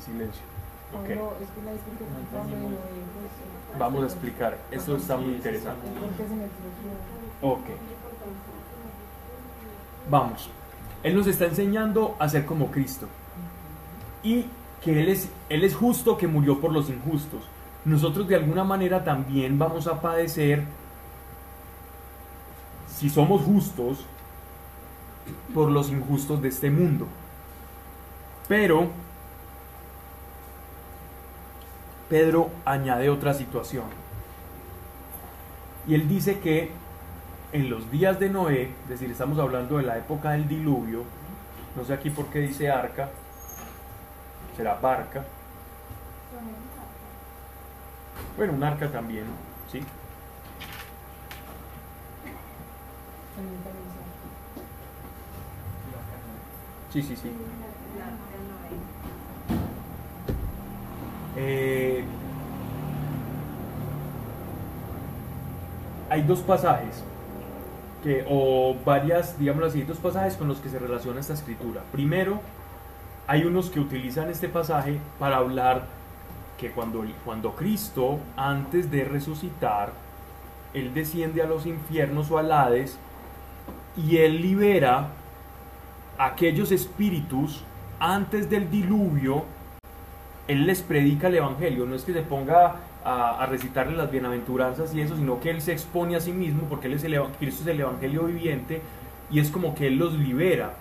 Speaker 1: silencio. Vamos a explicar, eso está muy interesante. Ok. Vamos. Él nos está enseñando a ser como Cristo. Y que Él es, Él es justo que murió por los injustos. Nosotros de alguna manera también vamos a padecer, si somos justos, por los injustos de este mundo. Pero Pedro añade otra situación. Y él dice que en los días de Noé, es decir, estamos hablando de la época del diluvio, no sé aquí por qué dice arca, será barca. Bueno, un arca también, ¿sí? Sí, sí, sí. Eh, hay dos pasajes, que, o varias, digamos así, dos pasajes con los que se relaciona esta escritura. Primero, hay unos que utilizan este pasaje para hablar que cuando, cuando Cristo, antes de resucitar, Él desciende a los infiernos o al Hades y Él libera aquellos espíritus antes del diluvio él les predica el Evangelio, no es que se ponga a, recitarle las bienaventuranzas y eso, sino que Él se expone a sí mismo porque él es Cristo es el Evangelio viviente y es como que Él los libera.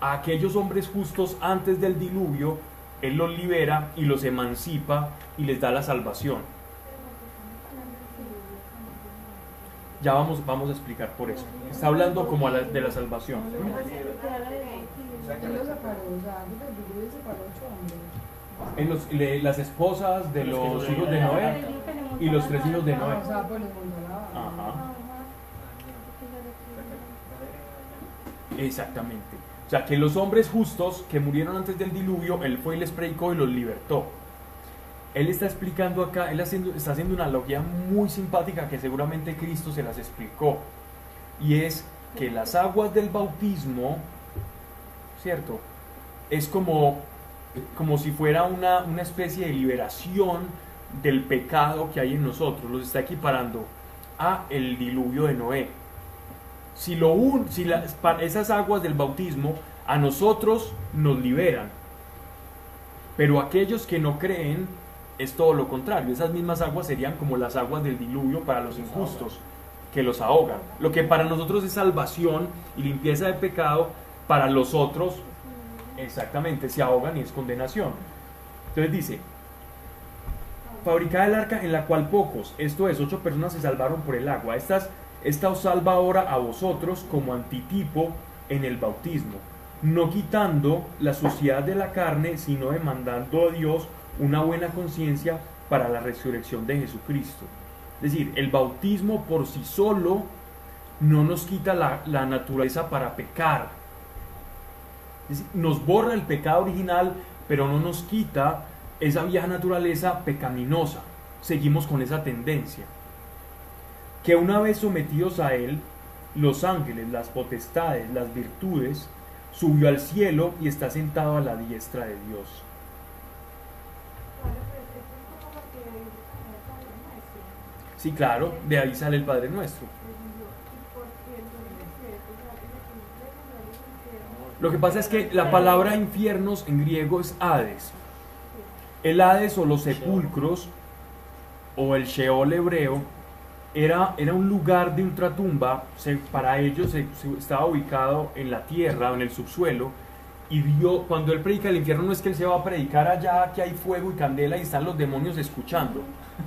Speaker 1: A aquellos hombres justos antes del diluvio, Él los libera y los emancipa y les da la salvación. Ya vamos, vamos a explicar por eso. Está hablando como de la salvación en los, las esposas de los hijos de Noé y los tres hijos de Noé. Exactamente. O sea, que los hombres justos que murieron antes del diluvio, él fue y les predicó y los libertó. Él está explicando acá, él haciendo, está haciendo una analogía muy simpática que seguramente Cristo se las explicó. Y es que las aguas del bautismo, ¿cierto? Es como como si fuera una, especie de liberación del pecado que hay en nosotros, los está equiparando a el diluvio de Noé. Si, lo un, si esas aguas del bautismo a nosotros nos liberan, pero aquellos que no creen es todo lo contrario. Esas mismas aguas serían como las aguas del diluvio para los injustos, que los ahogan. Lo que para nosotros es salvación y limpieza de pecado, para los otros Exactamente, se ahogan y es condenación. Entonces dice, fabricada el arca en la cual pocos, esto es, ocho personas se salvaron por el agua. Estas, esta os salva ahora a vosotros como antitipo en el bautismo, no quitando la suciedad de la carne, sino demandando a Dios una buena conciencia para la resurrección de Jesucristo. Es decir, el bautismo por sí solo no nos quita la, naturaleza para pecar. nos borra el pecado original, pero no nos quita esa vieja naturaleza pecaminosa. Seguimos con esa tendencia. Que una vez sometidos a Él, los ángeles, las potestades, las virtudes, subió al cielo y está sentado a la diestra de Dios. Sí, claro, de ahí sale el Padre Nuestro. Lo que pasa es que la palabra infiernos en griego es Hades. El Hades o los sepulcros o el Sheol hebreo era, era un lugar de ultratumba, para ellos estaba ubicado en la tierra, en el subsuelo, y Dios, cuando él predica el infierno no es que él se va a predicar allá que hay fuego y candela y están los demonios escuchando,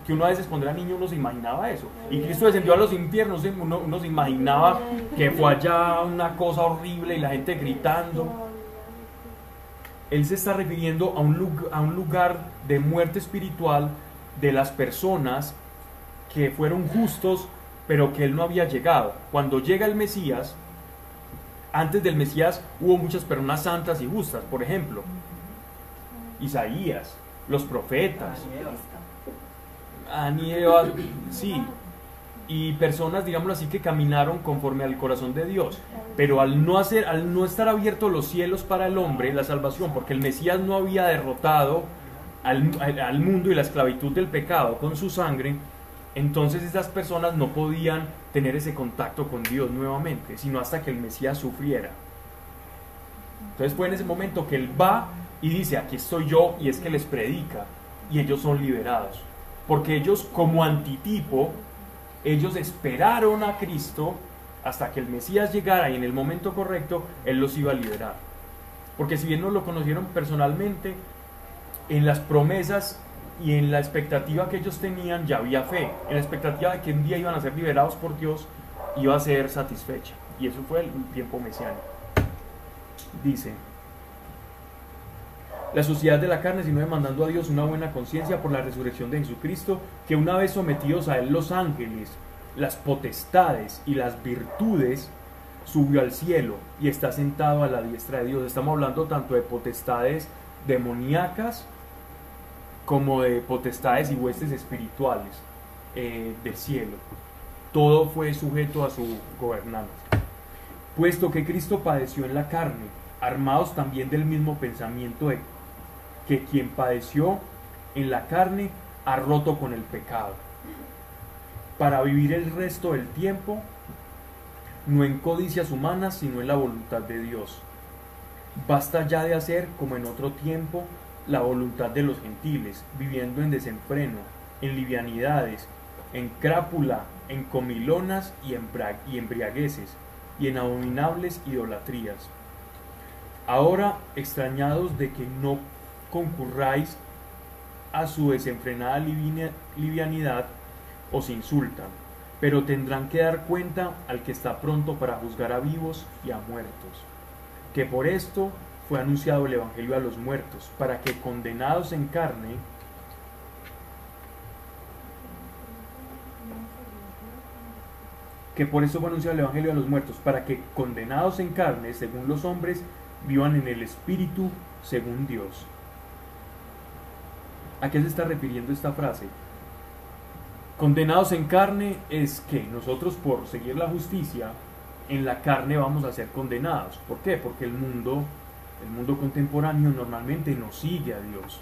Speaker 1: que uno a veces cuando era niño uno se imaginaba eso, y Cristo descendió a los infiernos, uno, se imaginaba que fue allá una cosa horrible y la gente gritando. Él se está refiriendo a un, a un lugar de muerte espiritual de las personas que fueron justos, pero que él no había llegado. Cuando llega el Mesías, antes del Mesías hubo muchas personas santas y justas, por ejemplo, Isaías, los profetas, Anieva, sí, y personas, digámoslo así, que caminaron conforme al corazón de Dios. Pero al no, hacer, al no estar abiertos los cielos para el hombre, la salvación, porque el Mesías no había derrotado al mundo y la esclavitud del pecado con su sangre, entonces esas personas no podían tener ese contacto con Dios nuevamente, sino hasta que el Mesías sufriera. Entonces fue en ese momento que él va y dice, aquí estoy yo, y es que les predica, y ellos son liberados. Porque ellos como antitipo, ellos esperaron a Cristo hasta que el Mesías llegara y en el momento correcto Él los iba a liberar. Porque si bien no lo conocieron personalmente, en las promesas y en la expectativa que ellos tenían ya había fe, en la expectativa de que un día iban a ser liberados por Dios, iba a ser satisfecha. Y eso fue el tiempo mesiánico. Dice, la sociedad de la carne, sino demandando a Dios una buena conciencia por la resurrección de Jesucristo, que una vez sometidos a Él los ángeles, las potestades y las virtudes, subió al cielo y está sentado a la diestra de Dios. Estamos hablando tanto de potestades demoníacas como de potestades y huestes espirituales eh, del cielo. Todo fue sujeto a su gobernanza. Puesto que Cristo padeció en la carne, armados también del mismo pensamiento de que quien padeció en la carne ha roto con el pecado, para vivir el resto del tiempo no en codicias humanas, sino en la voluntad de Dios. Basta ya de hacer, como en otro tiempo, la voluntad de los gentiles, viviendo en desenfreno, en livianidades, en crápula, en comilonas y, y embriagueces, y en abominables idolatrías. Ahora, extrañados de que no concurráis a su desenfrenada livianidad, os insultan, pero tendrán que dar cuenta al que está pronto para juzgar a vivos y a muertos, que por esto fue anunciado el Evangelio a los muertos, para que condenados en carne, que por eso fue anunciado el Evangelio a los muertos, para que condenados en carne, según los hombres, vivan en el Espíritu, según Dios. ¿A qué se está refiriendo esta frase? Condenados en carne es que nosotros por seguir la justicia, en la carne vamos a ser condenados. ¿Por qué? Porque el mundo el mundo contemporáneo normalmente no sigue a Dios,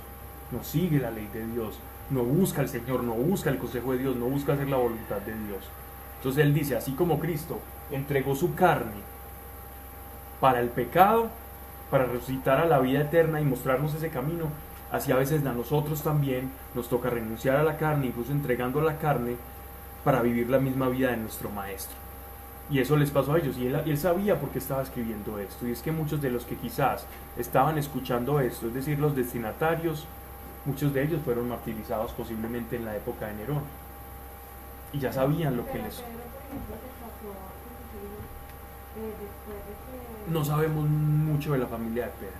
Speaker 1: no sigue la ley de Dios, no busca al Señor, no busca el consejo de Dios, no busca hacer la voluntad de Dios. Entonces Él dice, así como Cristo entregó su carne para el pecado, para resucitar a la vida eterna y mostrarnos ese camino, así a veces a nosotros también nos toca renunciar a la carne, incluso entregando la carne, para vivir la misma vida de nuestro Maestro. Y eso les pasó a ellos. Y él, sabía por qué estaba escribiendo esto. Y es que muchos de los que quizás estaban escuchando esto, es decir, los destinatarios, muchos de ellos fueron martirizados posiblemente en la época de Nerón. Y ya sabían lo que les... No sabemos mucho de la familia de Pedro.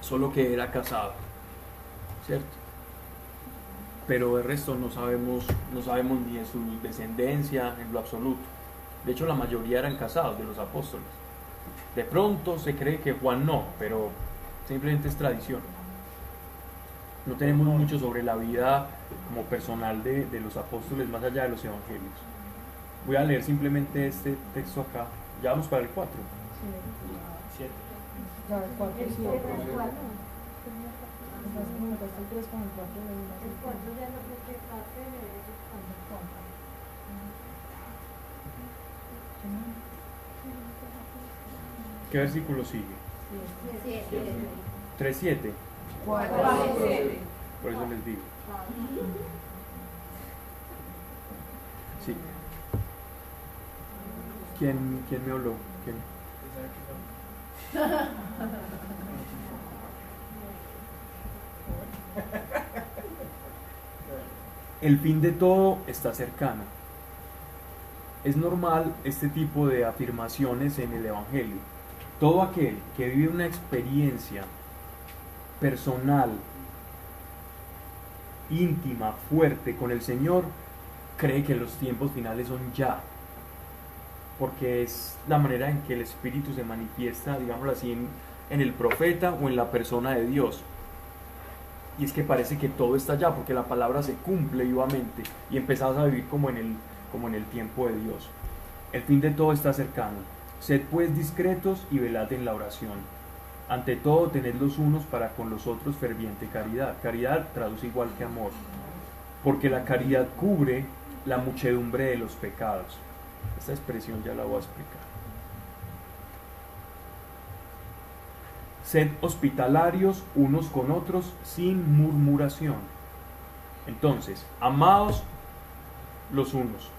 Speaker 1: Solo que era casado. ¿Cierto? Pero de resto no sabemos, no sabemos ni de su descendencia en lo absoluto. De hecho, la mayoría eran casados de los apóstoles. De pronto se cree que Juan no, pero simplemente es tradición. No tenemos mucho sobre la vida como personal de, de los apóstoles más allá de los evangelios. Voy a leer simplemente este texto acá. Ya vamos para el 4.
Speaker 2: Sí. Ya, el 4 sí. El 4
Speaker 4: ya no creo que pase de cuando compra.
Speaker 1: ¿Qué versículo sigue? 3.7.
Speaker 2: 4
Speaker 1: Por eso les digo. Sí. ¿Quién, quién me habló? ¿Quién? El fin de todo está cercano. Es normal este tipo de afirmaciones en el Evangelio. Todo aquel que vive una experiencia personal, íntima, fuerte con el Señor, cree que los tiempos finales son ya. Porque es la manera en que el Espíritu se manifiesta, digámoslo así, en, en el profeta o en la persona de Dios. Y es que parece que todo está ya, porque la palabra se cumple vivamente y empezamos a vivir como en el, como en el tiempo de Dios. El fin de todo está cercano. Sed pues discretos y velad en la oración. Ante todo, tened los unos para con los otros ferviente caridad. Caridad traduce igual que amor. Porque la caridad cubre la muchedumbre de los pecados. Esta expresión ya la voy a explicar. Sed hospitalarios unos con otros sin murmuración. Entonces, amados los unos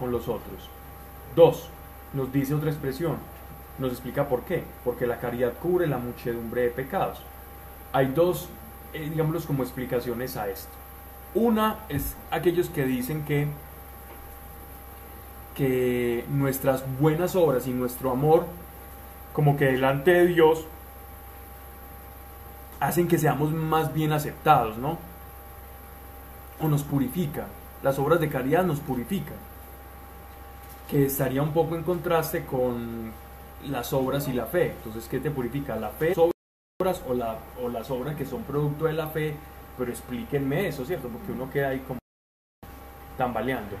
Speaker 1: con los otros. Dos, nos dice otra expresión, nos explica por qué. Porque la caridad cubre la muchedumbre de pecados. Hay dos, eh, como explicaciones a esto. Una es aquellos que dicen que, que nuestras buenas obras y nuestro amor, como que delante de Dios, hacen que seamos más bien aceptados, ¿no? O nos purifican. Las obras de caridad nos purifican. Que estaría un poco en contraste con las obras y la fe. Entonces, ¿qué te purifica? ¿La fe, obras o, o las obras que son producto de la fe? Pero explíquenme eso, ¿cierto? Porque uno queda ahí como tambaleando.